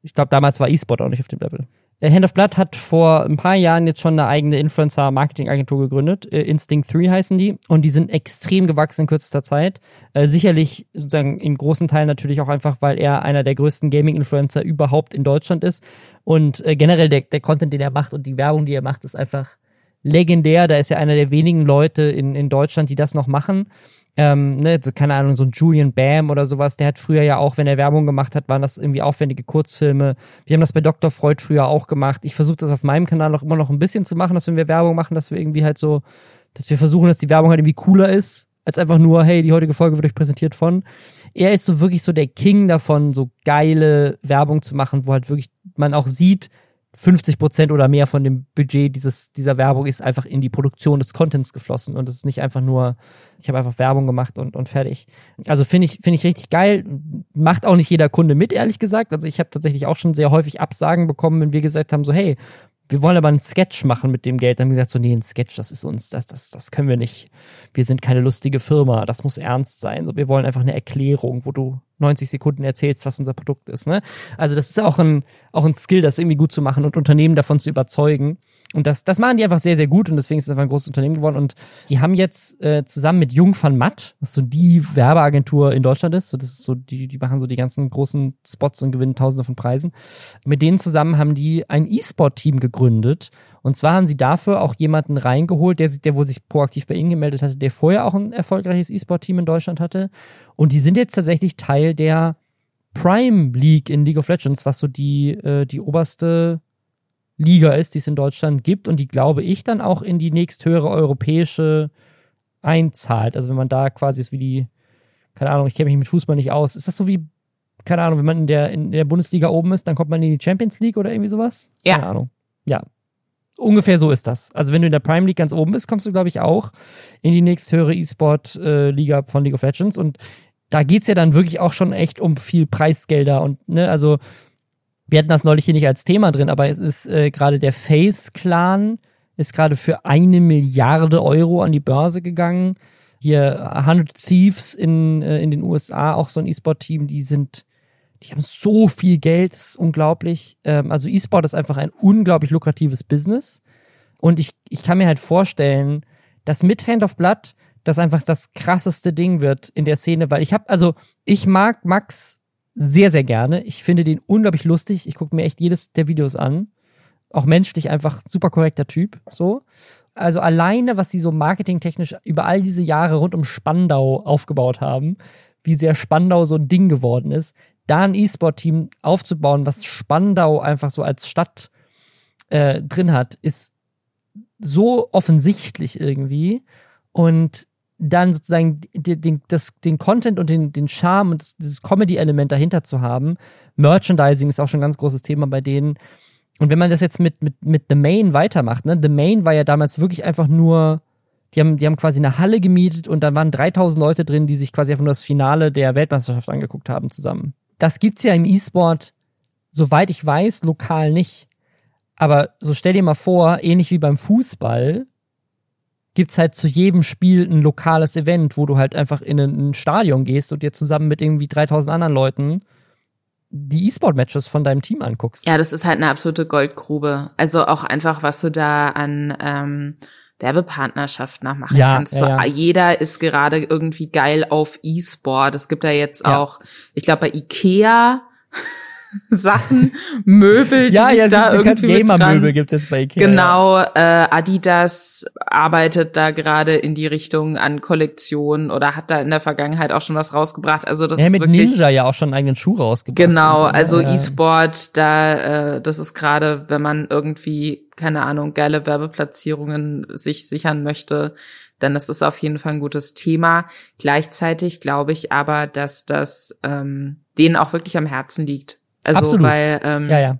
Ich glaube, damals war E-Sport auch nicht auf dem Level. Äh, Hand of Blood hat vor ein paar Jahren jetzt schon eine eigene Influencer-Marketing-Agentur gegründet. Äh, Instinct 3 heißen die. Und die sind extrem gewachsen in kürzester Zeit. Äh, sicherlich sozusagen in großen Teilen natürlich auch einfach, weil er einer der größten Gaming-Influencer überhaupt in Deutschland ist. Und generell der, der Content, den er macht und die Werbung, die er macht, ist einfach legendär. Da ist er einer der wenigen Leute in, in Deutschland, die das noch machen. Ähm, ne, so, keine Ahnung, so ein Julian Bam oder sowas, der hat früher ja auch, wenn er Werbung gemacht hat, waren das irgendwie aufwendige Kurzfilme. Wir haben das bei Dr. Freud früher auch gemacht. Ich versuche das auf meinem Kanal auch immer noch ein bisschen zu machen, dass wenn wir Werbung machen, dass wir irgendwie halt so, dass wir versuchen, dass die Werbung halt irgendwie cooler ist, als einfach nur, hey, die heutige Folge wird euch präsentiert von. Er ist so wirklich so der King davon, so geile Werbung zu machen, wo halt wirklich man auch sieht, 50 Prozent oder mehr von dem Budget dieses, dieser Werbung ist einfach in die Produktion des Contents geflossen und es ist nicht einfach nur, ich habe einfach Werbung gemacht und, und fertig. Also finde ich, finde ich richtig geil. Macht auch nicht jeder Kunde mit, ehrlich gesagt. Also ich habe tatsächlich auch schon sehr häufig Absagen bekommen, wenn wir gesagt haben, so, hey, wir wollen aber einen Sketch machen mit dem Geld. Dann haben wir gesagt, so, nee, ein Sketch, das ist uns, das, das, das können wir nicht. Wir sind keine lustige Firma, das muss ernst sein. wir wollen einfach eine Erklärung, wo du 90 Sekunden erzählst, was unser Produkt ist. Ne? Also das ist auch ein, auch ein Skill, das irgendwie gut zu machen und Unternehmen davon zu überzeugen. Und das, das machen die einfach sehr, sehr gut und deswegen ist es einfach ein großes Unternehmen geworden. Und die haben jetzt äh, zusammen mit Jung van Matt, was so die Werbeagentur in Deutschland ist, so das ist so, die, die machen so die ganzen großen Spots und gewinnen tausende von Preisen. Mit denen zusammen haben die ein E-Sport-Team gegründet. Und zwar haben sie dafür auch jemanden reingeholt, der, der wohl sich proaktiv bei ihnen gemeldet hatte, der vorher auch ein erfolgreiches E-Sport-Team in Deutschland hatte. Und die sind jetzt tatsächlich Teil der Prime League in League of Legends, was so die, äh, die oberste Liga ist, die es in Deutschland gibt und die, glaube ich, dann auch in die nächsthöhere europäische einzahlt. Also wenn man da quasi ist wie die, keine Ahnung, ich kenne mich mit Fußball nicht aus. Ist das so wie, keine Ahnung, wenn man in der, in der Bundesliga oben ist, dann kommt man in die Champions League oder irgendwie sowas? Ja. Keine Ahnung. Ja. Ungefähr so ist das. Also wenn du in der Prime League ganz oben bist, kommst du, glaube ich, auch in die nächsthöhere E-Sport-Liga von League of Legends. Und da geht's ja dann wirklich auch schon echt um viel Preisgelder und, ne, also wir hatten das neulich hier nicht als Thema drin, aber es ist äh, gerade der Face-Clan ist gerade für eine Milliarde Euro an die Börse gegangen. Hier 100 Thieves in, äh, in den USA, auch so ein E-Sport-Team, die sind, die haben so viel Geld, das ist unglaublich. Ähm, also E-Sport ist einfach ein unglaublich lukratives Business. Und ich, ich kann mir halt vorstellen, dass mit Hand of Blood das einfach das krasseste Ding wird in der Szene, weil ich habe, also ich mag Max sehr, sehr gerne. Ich finde den unglaublich lustig. Ich gucke mir echt jedes der Videos an. Auch menschlich einfach super korrekter Typ. So. Also alleine, was sie so marketingtechnisch über all diese Jahre rund um Spandau aufgebaut haben, wie sehr Spandau so ein Ding geworden ist, da ein E-Sport-Team aufzubauen, was Spandau einfach so als Stadt äh, drin hat, ist so offensichtlich irgendwie. Und dann sozusagen den, das, den Content und den, den Charme und das, dieses Comedy-Element dahinter zu haben. Merchandising ist auch schon ein ganz großes Thema bei denen. Und wenn man das jetzt mit, mit, mit The Main weitermacht, ne? The Main war ja damals wirklich einfach nur, die haben, die haben quasi eine Halle gemietet und da waren 3000 Leute drin, die sich quasi einfach nur das Finale der Weltmeisterschaft angeguckt haben zusammen. Das gibt's ja im E-Sport, soweit ich weiß, lokal nicht. Aber so stell dir mal vor, ähnlich wie beim Fußball, gibt's halt zu jedem Spiel ein lokales Event, wo du halt einfach in ein Stadion gehst und dir zusammen mit irgendwie 3000 anderen Leuten die E-Sport-Matches von deinem Team anguckst. Ja, das ist halt eine absolute Goldgrube. Also auch einfach, was du da an ähm, Werbepartnerschaft nachmachen ja, kannst. Ja, ja. jeder ist gerade irgendwie geil auf E-Sport. Es gibt da jetzt auch, ich glaube bei Ikea Sachen, Möbel, ja, die ja, da irgendwie. Gamer-Möbel gibt's jetzt bei Ikea. Genau, äh, Adidas arbeitet da gerade in die Richtung an Kollektionen oder hat da in der Vergangenheit auch schon was rausgebracht. Also das ja, ist mit wirklich Ninja ja auch schon einen eigenen Schuh rausgebracht. Genau, ne? also ja. E-Sport, da, äh, das ist gerade, wenn man irgendwie, keine Ahnung, geile Werbeplatzierungen sich sichern möchte, dann ist das auf jeden Fall ein gutes Thema. Gleichzeitig glaube ich aber, dass das ähm, denen auch wirklich am Herzen liegt. Also Absolut. weil ähm, Ja, ja.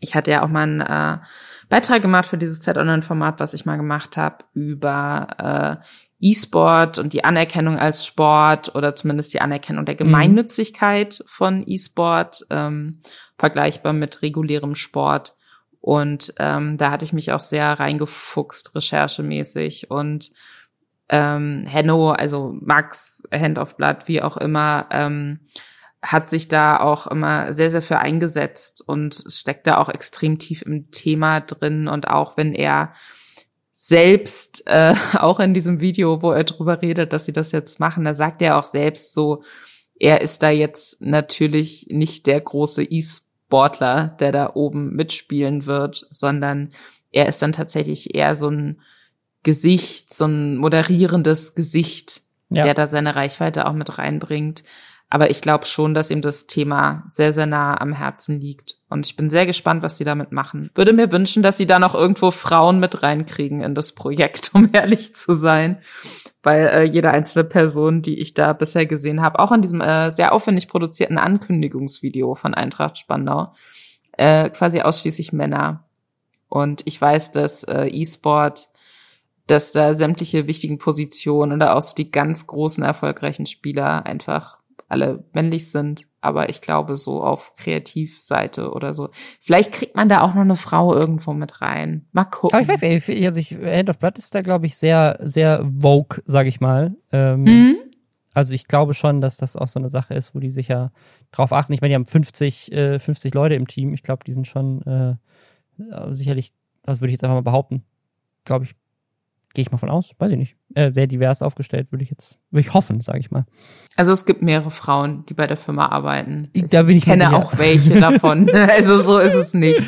ich hatte ja auch mal einen äh, Beitrag gemacht für dieses Z-Online-Format, was ich mal gemacht habe, über äh, E-Sport und die Anerkennung als Sport oder zumindest die Anerkennung der Gemeinnützigkeit von E-Sport, ähm, vergleichbar mit regulärem Sport. Und ähm, da hatte ich mich auch sehr reingefuchst, recherchemäßig. Und ähm, Henno, also Max, Hand of Blood, wie auch immer, ähm, hat sich da auch immer sehr, sehr für eingesetzt und steckt da auch extrem tief im Thema drin. Und auch wenn er selbst, äh, auch in diesem Video, wo er drüber redet, dass sie das jetzt machen, da sagt er auch selbst so, er ist da jetzt natürlich nicht der große E-Sportler, der da oben mitspielen wird, sondern er ist dann tatsächlich eher so ein Gesicht, so ein moderierendes Gesicht ja. der da seine Reichweite auch mit reinbringt. Aber ich glaube schon, dass ihm das Thema sehr, sehr nah am Herzen liegt. Und ich bin sehr gespannt, was sie damit machen. Würde mir wünschen, dass sie da noch irgendwo Frauen mit reinkriegen in das Projekt, um ehrlich zu sein. Weil äh, jede einzelne Person, die ich da bisher gesehen habe, auch in diesem äh, sehr aufwendig produzierten Ankündigungsvideo von Eintracht Spandau, äh, quasi ausschließlich Männer. Und ich weiß, dass äh, E-Sport dass da sämtliche wichtigen Positionen oder auch so die ganz großen erfolgreichen Spieler einfach alle männlich sind. Aber ich glaube, so auf Kreativseite oder so. Vielleicht kriegt man da auch noch eine Frau irgendwo mit rein. Mal gucken. Aber ich weiß, ey, also ich, Hand of Blood ist da, glaube ich, sehr, sehr vogue, sag ich mal. Ähm, mhm. Also ich glaube schon, dass das auch so eine Sache ist, wo die sich ja drauf achten. Ich meine, die haben 50, äh, 50 Leute im Team. Ich glaube, die sind schon äh, sicherlich, das würde ich jetzt einfach mal behaupten, glaube ich, Gehe ich mal von aus, weiß ich nicht. Äh, sehr divers aufgestellt, würde ich jetzt, würde ich hoffen, sage ich mal. Also es gibt mehrere Frauen, die bei der Firma arbeiten. Ich, da bin ich kenne auch welche davon. also so ist es nicht.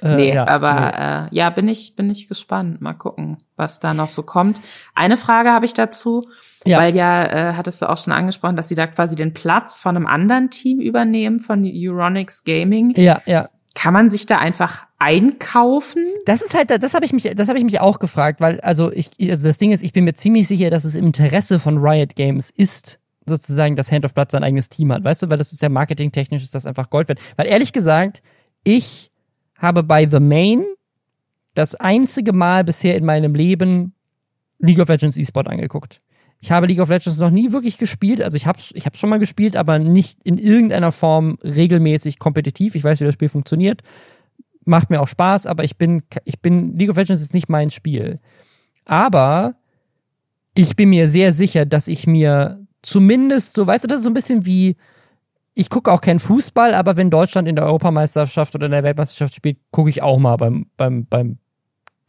Äh, nee, ja, aber nee. Äh, ja, bin ich, bin ich gespannt. Mal gucken, was da noch so kommt. Eine Frage habe ich dazu, ja. weil ja, äh, hattest du auch schon angesprochen, dass die da quasi den Platz von einem anderen Team übernehmen, von Euronics Gaming. Ja, ja. Kann man sich da einfach einkaufen? Das ist halt, das habe ich mich, das habe ich mich auch gefragt, weil also ich, also das Ding ist, ich bin mir ziemlich sicher, dass es im Interesse von Riot Games ist, sozusagen, dass Hand of Blood sein eigenes Team hat, weißt du, weil das ist ja marketingtechnisch ist das einfach Gold wert. Weil ehrlich gesagt, ich habe bei The Main das einzige Mal bisher in meinem Leben League of Legends E-Sport angeguckt. Ich habe League of Legends noch nie wirklich gespielt. Also ich habe es ich schon mal gespielt, aber nicht in irgendeiner Form regelmäßig kompetitiv. Ich weiß, wie das Spiel funktioniert. Macht mir auch Spaß, aber ich bin, ich bin, League of Legends ist nicht mein Spiel. Aber ich bin mir sehr sicher, dass ich mir zumindest so, weißt du, das ist so ein bisschen wie, ich gucke auch keinen Fußball, aber wenn Deutschland in der Europameisterschaft oder in der Weltmeisterschaft spielt, gucke ich auch mal beim, beim, beim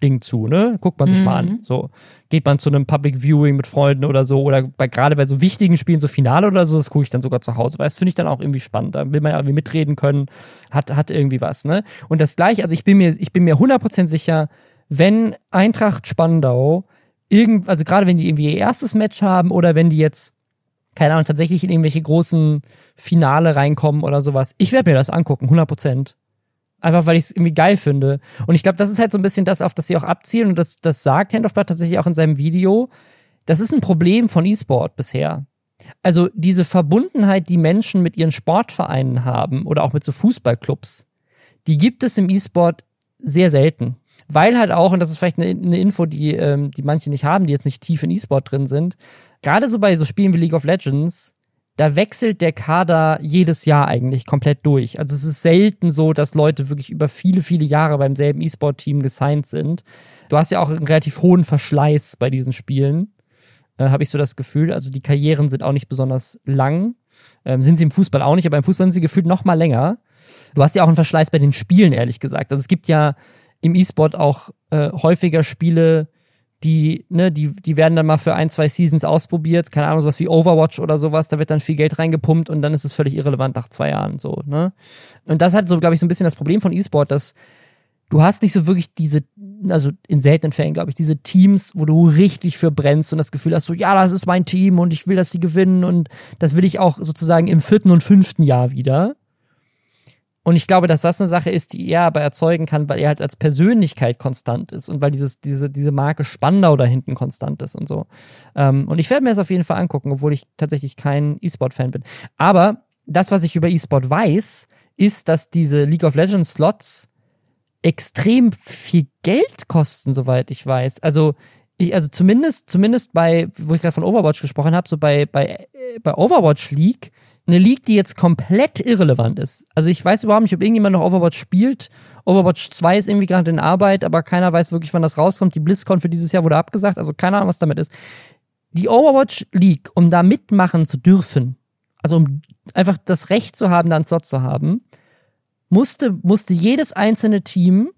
Ding zu, ne? Guckt man sich mhm. mal an. Mhm. So geht man zu einem Public Viewing mit Freunden oder so oder bei gerade bei so wichtigen Spielen, so Finale oder so, das gucke ich dann sogar zu Hause, weil das finde ich dann auch irgendwie spannend. Da will man ja irgendwie mitreden können, hat hat irgendwie was, ne? Und das gleiche, also ich bin mir ich bin mir 100% sicher, wenn Eintracht Spandau irgend also gerade wenn die irgendwie ihr erstes Match haben oder wenn die jetzt keine Ahnung, tatsächlich in irgendwelche großen Finale reinkommen oder sowas. Ich werde mir das angucken, 100 Prozent. Einfach weil ich es irgendwie geil finde. Und ich glaube, das ist halt so ein bisschen das, auf das sie auch abzielen. Und das, das sagt Hand of Blood tatsächlich auch in seinem Video. Das ist ein Problem von E-Sport bisher. Also diese Verbundenheit, die Menschen mit ihren Sportvereinen haben oder auch mit so Fußballclubs, die gibt es im E-Sport sehr selten. Weil halt auch, und das ist vielleicht eine, eine Info, die, ähm, die manche nicht haben, die jetzt nicht tief in E-Sport drin sind, gerade so bei so Spielen wie League of Legends da wechselt der Kader jedes Jahr eigentlich komplett durch. Also es ist selten so, dass Leute wirklich über viele, viele Jahre beim selben E-Sport-Team gesigned sind. Du hast ja auch einen relativ hohen Verschleiß bei diesen Spielen, äh, habe ich so das Gefühl. Also die Karrieren sind auch nicht besonders lang. Ähm, sind sie im Fußball auch nicht, aber im Fußball sind sie gefühlt noch mal länger. Du hast ja auch einen Verschleiß bei den Spielen, ehrlich gesagt. Also es gibt ja im E-Sport auch äh, häufiger Spiele, die, ne, die, die werden dann mal für ein, zwei Seasons ausprobiert, keine Ahnung, sowas wie Overwatch oder sowas, da wird dann viel Geld reingepumpt und dann ist es völlig irrelevant nach zwei Jahren so, ne? Und das hat so, glaube ich, so ein bisschen das Problem von E-Sport, dass du hast nicht so wirklich diese, also in seltenen Fällen, glaube ich, diese Teams, wo du richtig für brennst und das Gefühl hast, so, ja, das ist mein Team und ich will, dass sie gewinnen und das will ich auch sozusagen im vierten und fünften Jahr wieder. Und ich glaube, dass das eine Sache ist, die er aber erzeugen kann, weil er halt als Persönlichkeit konstant ist und weil dieses, diese, diese Marke Spandau da hinten konstant ist und so. Ähm, und ich werde mir das auf jeden Fall angucken, obwohl ich tatsächlich kein E-Sport-Fan bin. Aber das, was ich über E-Sport weiß, ist, dass diese League of Legends Slots extrem viel Geld kosten, soweit ich weiß. Also, ich, also zumindest, zumindest bei, wo ich gerade von Overwatch gesprochen habe, so bei, bei, äh, bei Overwatch League eine League, die jetzt komplett irrelevant ist. Also ich weiß überhaupt nicht, ob irgendjemand noch Overwatch spielt. Overwatch 2 ist irgendwie gerade in Arbeit, aber keiner weiß wirklich, wann das rauskommt. Die BlizzCon für dieses Jahr wurde abgesagt, also keine Ahnung, was damit ist. Die Overwatch League, um da mitmachen zu dürfen, also um einfach das Recht zu haben, da einen Slot zu haben, musste, musste jedes einzelne Team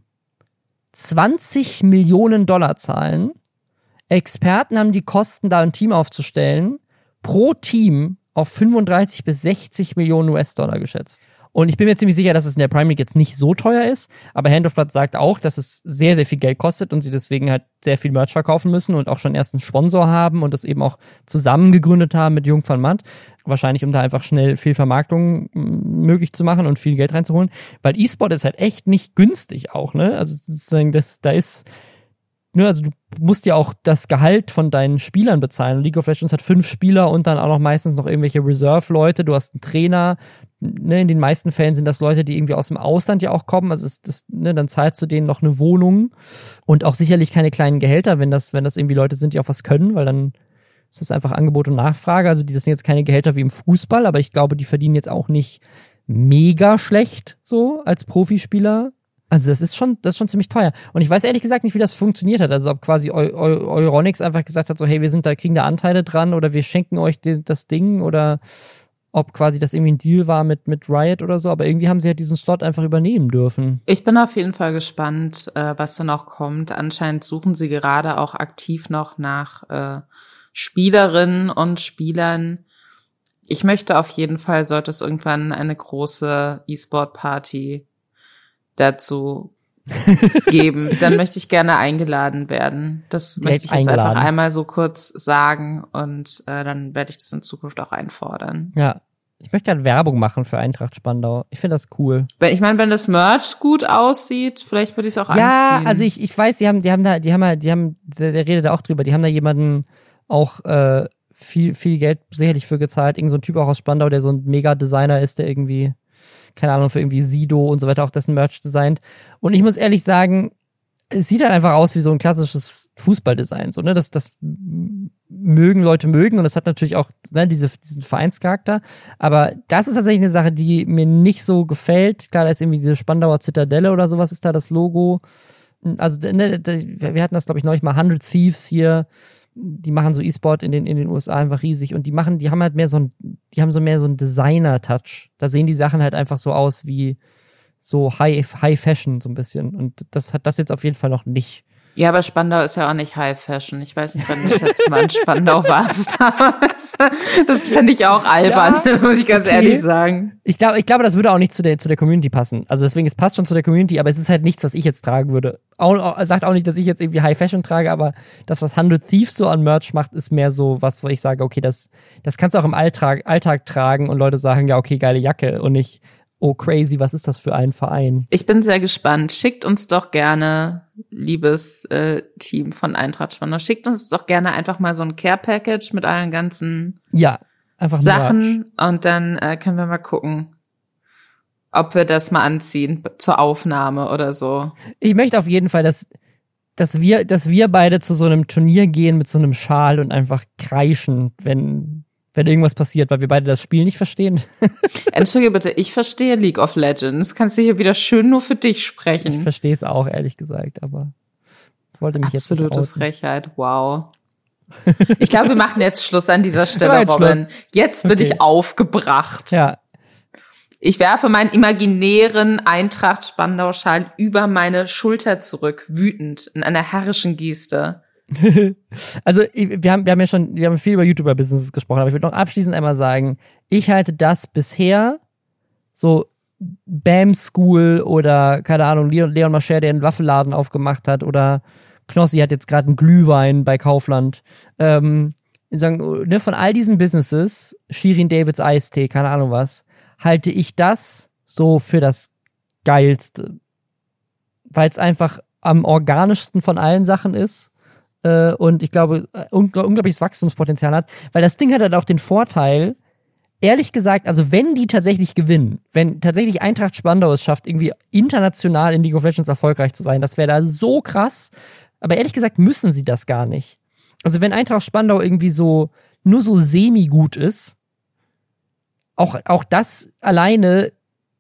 20 Millionen Dollar zahlen. Experten haben die Kosten, da ein Team aufzustellen. Pro Team auf 35 bis 60 Millionen US-Dollar geschätzt. Und ich bin mir ziemlich sicher, dass es in der Prime League jetzt nicht so teuer ist, aber Hand of Blood sagt auch, dass es sehr, sehr viel Geld kostet und sie deswegen halt sehr viel Merch verkaufen müssen und auch schon erst einen Sponsor haben und das eben auch zusammen gegründet haben mit Jung van Matt. Wahrscheinlich, um da einfach schnell viel Vermarktung möglich zu machen und viel Geld reinzuholen. Weil E-Sport ist halt echt nicht günstig auch, ne? Also sozusagen, das, da ist, ne, also du musst ja auch das Gehalt von deinen Spielern bezahlen. League of Legends hat fünf Spieler und dann auch noch meistens noch irgendwelche Reserve-Leute. Du hast einen Trainer, ne, in den meisten Fällen sind das Leute, die irgendwie aus dem Ausland ja auch kommen. Also das, das, ne, dann zahlst du denen noch eine Wohnung und auch sicherlich keine kleinen Gehälter, wenn das, wenn das irgendwie Leute sind, die auch was können, weil dann ist das einfach Angebot und Nachfrage. Also das sind jetzt keine Gehälter wie im Fußball, aber ich glaube, die verdienen jetzt auch nicht mega schlecht so als Profispieler. Also das ist schon, das ist schon ziemlich teuer. Und ich weiß ehrlich gesagt nicht, wie das funktioniert hat. Also ob quasi Eu Eu Euronics einfach gesagt hat, so hey, wir sind da, kriegen da Anteile dran oder wir schenken euch das Ding oder ob quasi das irgendwie ein Deal war mit, mit Riot oder so, aber irgendwie haben sie halt diesen Slot einfach übernehmen dürfen. Ich bin auf jeden Fall gespannt, äh, was da noch kommt. Anscheinend suchen sie gerade auch aktiv noch nach äh, Spielerinnen und Spielern. Ich möchte auf jeden Fall, sollte es irgendwann eine große E-Sport-Party dazu geben, dann möchte ich gerne eingeladen werden. Das Direkt möchte ich jetzt eingeladen. einfach einmal so kurz sagen und äh, dann werde ich das in Zukunft auch einfordern. Ja. Ich möchte gerne Werbung machen für Eintracht Spandau. Ich finde das cool. Wenn, ich meine, wenn das Merch gut aussieht, vielleicht würde ich es auch ja, anziehen. Ja, also ich, ich weiß, die haben, die haben da, die haben halt, die haben, der, der redet da auch drüber, die haben da jemanden auch äh, viel, viel Geld sicherlich für gezahlt. Irgend so ein Typ auch aus Spandau, der so ein Mega-Designer ist, der irgendwie keine Ahnung, für irgendwie Sido und so weiter auch dessen Merch designt. Und ich muss ehrlich sagen, es sieht halt einfach aus wie so ein klassisches Fußballdesign. So, ne? Das, das mögen Leute mögen und das hat natürlich auch ne, diese, diesen Vereinscharakter. Aber das ist tatsächlich eine Sache, die mir nicht so gefällt. Klar, da ist irgendwie diese Spandauer Zitadelle oder sowas ist da das Logo. Also, ne, wir hatten das, glaube ich, neulich mal 100 Thieves hier die machen so E-Sport in den, in den USA einfach riesig und die machen, die haben halt mehr so ein, die haben so mehr so ein Designer-Touch. Da sehen die Sachen halt einfach so aus wie so High, High Fashion so ein bisschen. Und das hat das jetzt auf jeden Fall noch nicht. Ja, aber Spandau ist ja auch nicht High Fashion. Ich weiß nicht, wann ich jetzt mal in Spandau warst. Das fände ich auch albern, ja, muss ich ganz okay. ehrlich sagen. Ich glaube, ich glaube, das würde auch nicht zu der, zu der Community passen. Also deswegen, es passt schon zu der Community, aber es ist halt nichts, was ich jetzt tragen würde. Auch, sagt auch nicht, dass ich jetzt irgendwie High Fashion trage, aber das, was 100 Thieves so an Merch macht, ist mehr so was, wo ich sage, okay, das, das kannst du auch im Alltag, Alltag tragen und Leute sagen, ja, okay, geile Jacke und nicht, oh crazy, was ist das für ein Verein? Ich bin sehr gespannt. Schickt uns doch gerne, liebes äh, Team von Eintracht Spandau, schickt uns doch gerne einfach mal so ein Care Package mit allen ganzen ja, einfach Sachen und dann äh, können wir mal gucken, ob wir das mal anziehen zur Aufnahme oder so. Ich möchte auf jeden Fall, dass dass wir, dass wir beide zu so einem Turnier gehen mit so einem Schal und einfach kreischen, wenn wenn irgendwas passiert, weil wir beide das Spiel nicht verstehen. Entschuldige bitte, ich verstehe League of Legends. Kannst du hier wieder schön nur für dich sprechen? Ich verstehe es auch, ehrlich gesagt, aber ich wollte mich Absolute jetzt Absolute Frechheit, wow. Ich glaube, wir machen jetzt Schluss an dieser Stelle, jetzt Robin. Schluss. Jetzt bin okay. ich aufgebracht. Ja. Ich werfe meinen imaginären Eintracht-Spandau-Schal über meine Schulter zurück, wütend, in einer herrischen Geste. Also, wir haben, wir haben ja schon, wir haben viel über YouTuber-Businesses gesprochen, aber ich würde noch abschließend einmal sagen, ich halte das bisher so Bam School oder, keine Ahnung, Leon, Leon Mascher, der einen Waffelladen aufgemacht hat oder Knossi hat jetzt gerade einen Glühwein bei Kaufland. Ähm, sagen, ne, von all diesen Businesses, Shirin Davids Eistee, keine Ahnung was, halte ich das so für das geilste. Weil es einfach am organischsten von allen Sachen ist äh, und ich glaube, äh, ungl unglaubliches Wachstumspotenzial hat, weil das Ding hat halt auch den Vorteil, ehrlich gesagt, also wenn die tatsächlich gewinnen, wenn tatsächlich Eintracht Spandau es schafft, irgendwie international in League of Legends erfolgreich zu sein, das wäre da so krass. Aber ehrlich gesagt müssen sie das gar nicht. Also wenn Eintracht Spandau irgendwie so nur so semi gut ist, auch, auch das alleine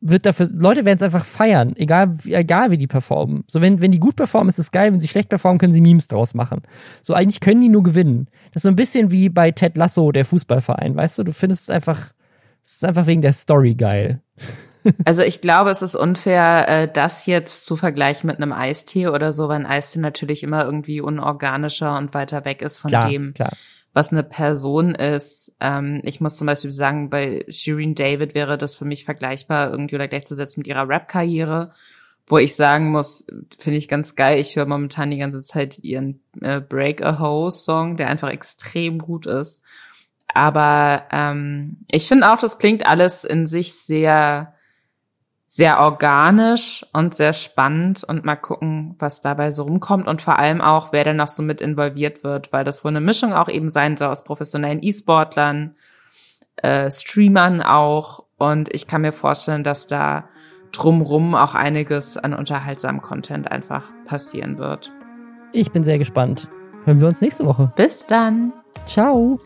wird dafür, Leute werden es einfach feiern, egal, egal wie die performen. So, wenn, wenn die gut performen, ist es geil, wenn sie schlecht performen, können sie Memes draus machen. So, eigentlich können die nur gewinnen. Das ist so ein bisschen wie bei Ted Lasso, der Fußballverein, weißt du? Du findest es einfach, es ist einfach wegen der Story geil. Also ich glaube, es ist unfair, äh, das jetzt zu vergleichen mit einem Eistee oder so, weil ein Eistee natürlich immer irgendwie unorganischer und weiter weg ist von klar, dem, klar was eine Person ist. Ähm, ich muss zum Beispiel sagen, bei Shireen David wäre das für mich vergleichbar, irgendwie oder gleichzusetzen mit ihrer Rap-Karriere, wo ich sagen muss, finde ich ganz geil. Ich höre momentan die ganze Zeit ihren äh, Break a Hole Song, der einfach extrem gut ist. Aber ähm, ich finde auch, das klingt alles in sich sehr sehr organisch und sehr spannend und mal gucken, was dabei so rumkommt und vor allem auch, wer denn noch so mit involviert wird, weil das wohl eine Mischung auch eben sein soll aus professionellen E-Sportlern, äh, Streamern auch und ich kann mir vorstellen, dass da drumrum auch einiges an unterhaltsamem Content einfach passieren wird. Ich bin sehr gespannt. Hören wir uns nächste Woche. Bis dann. Ciao.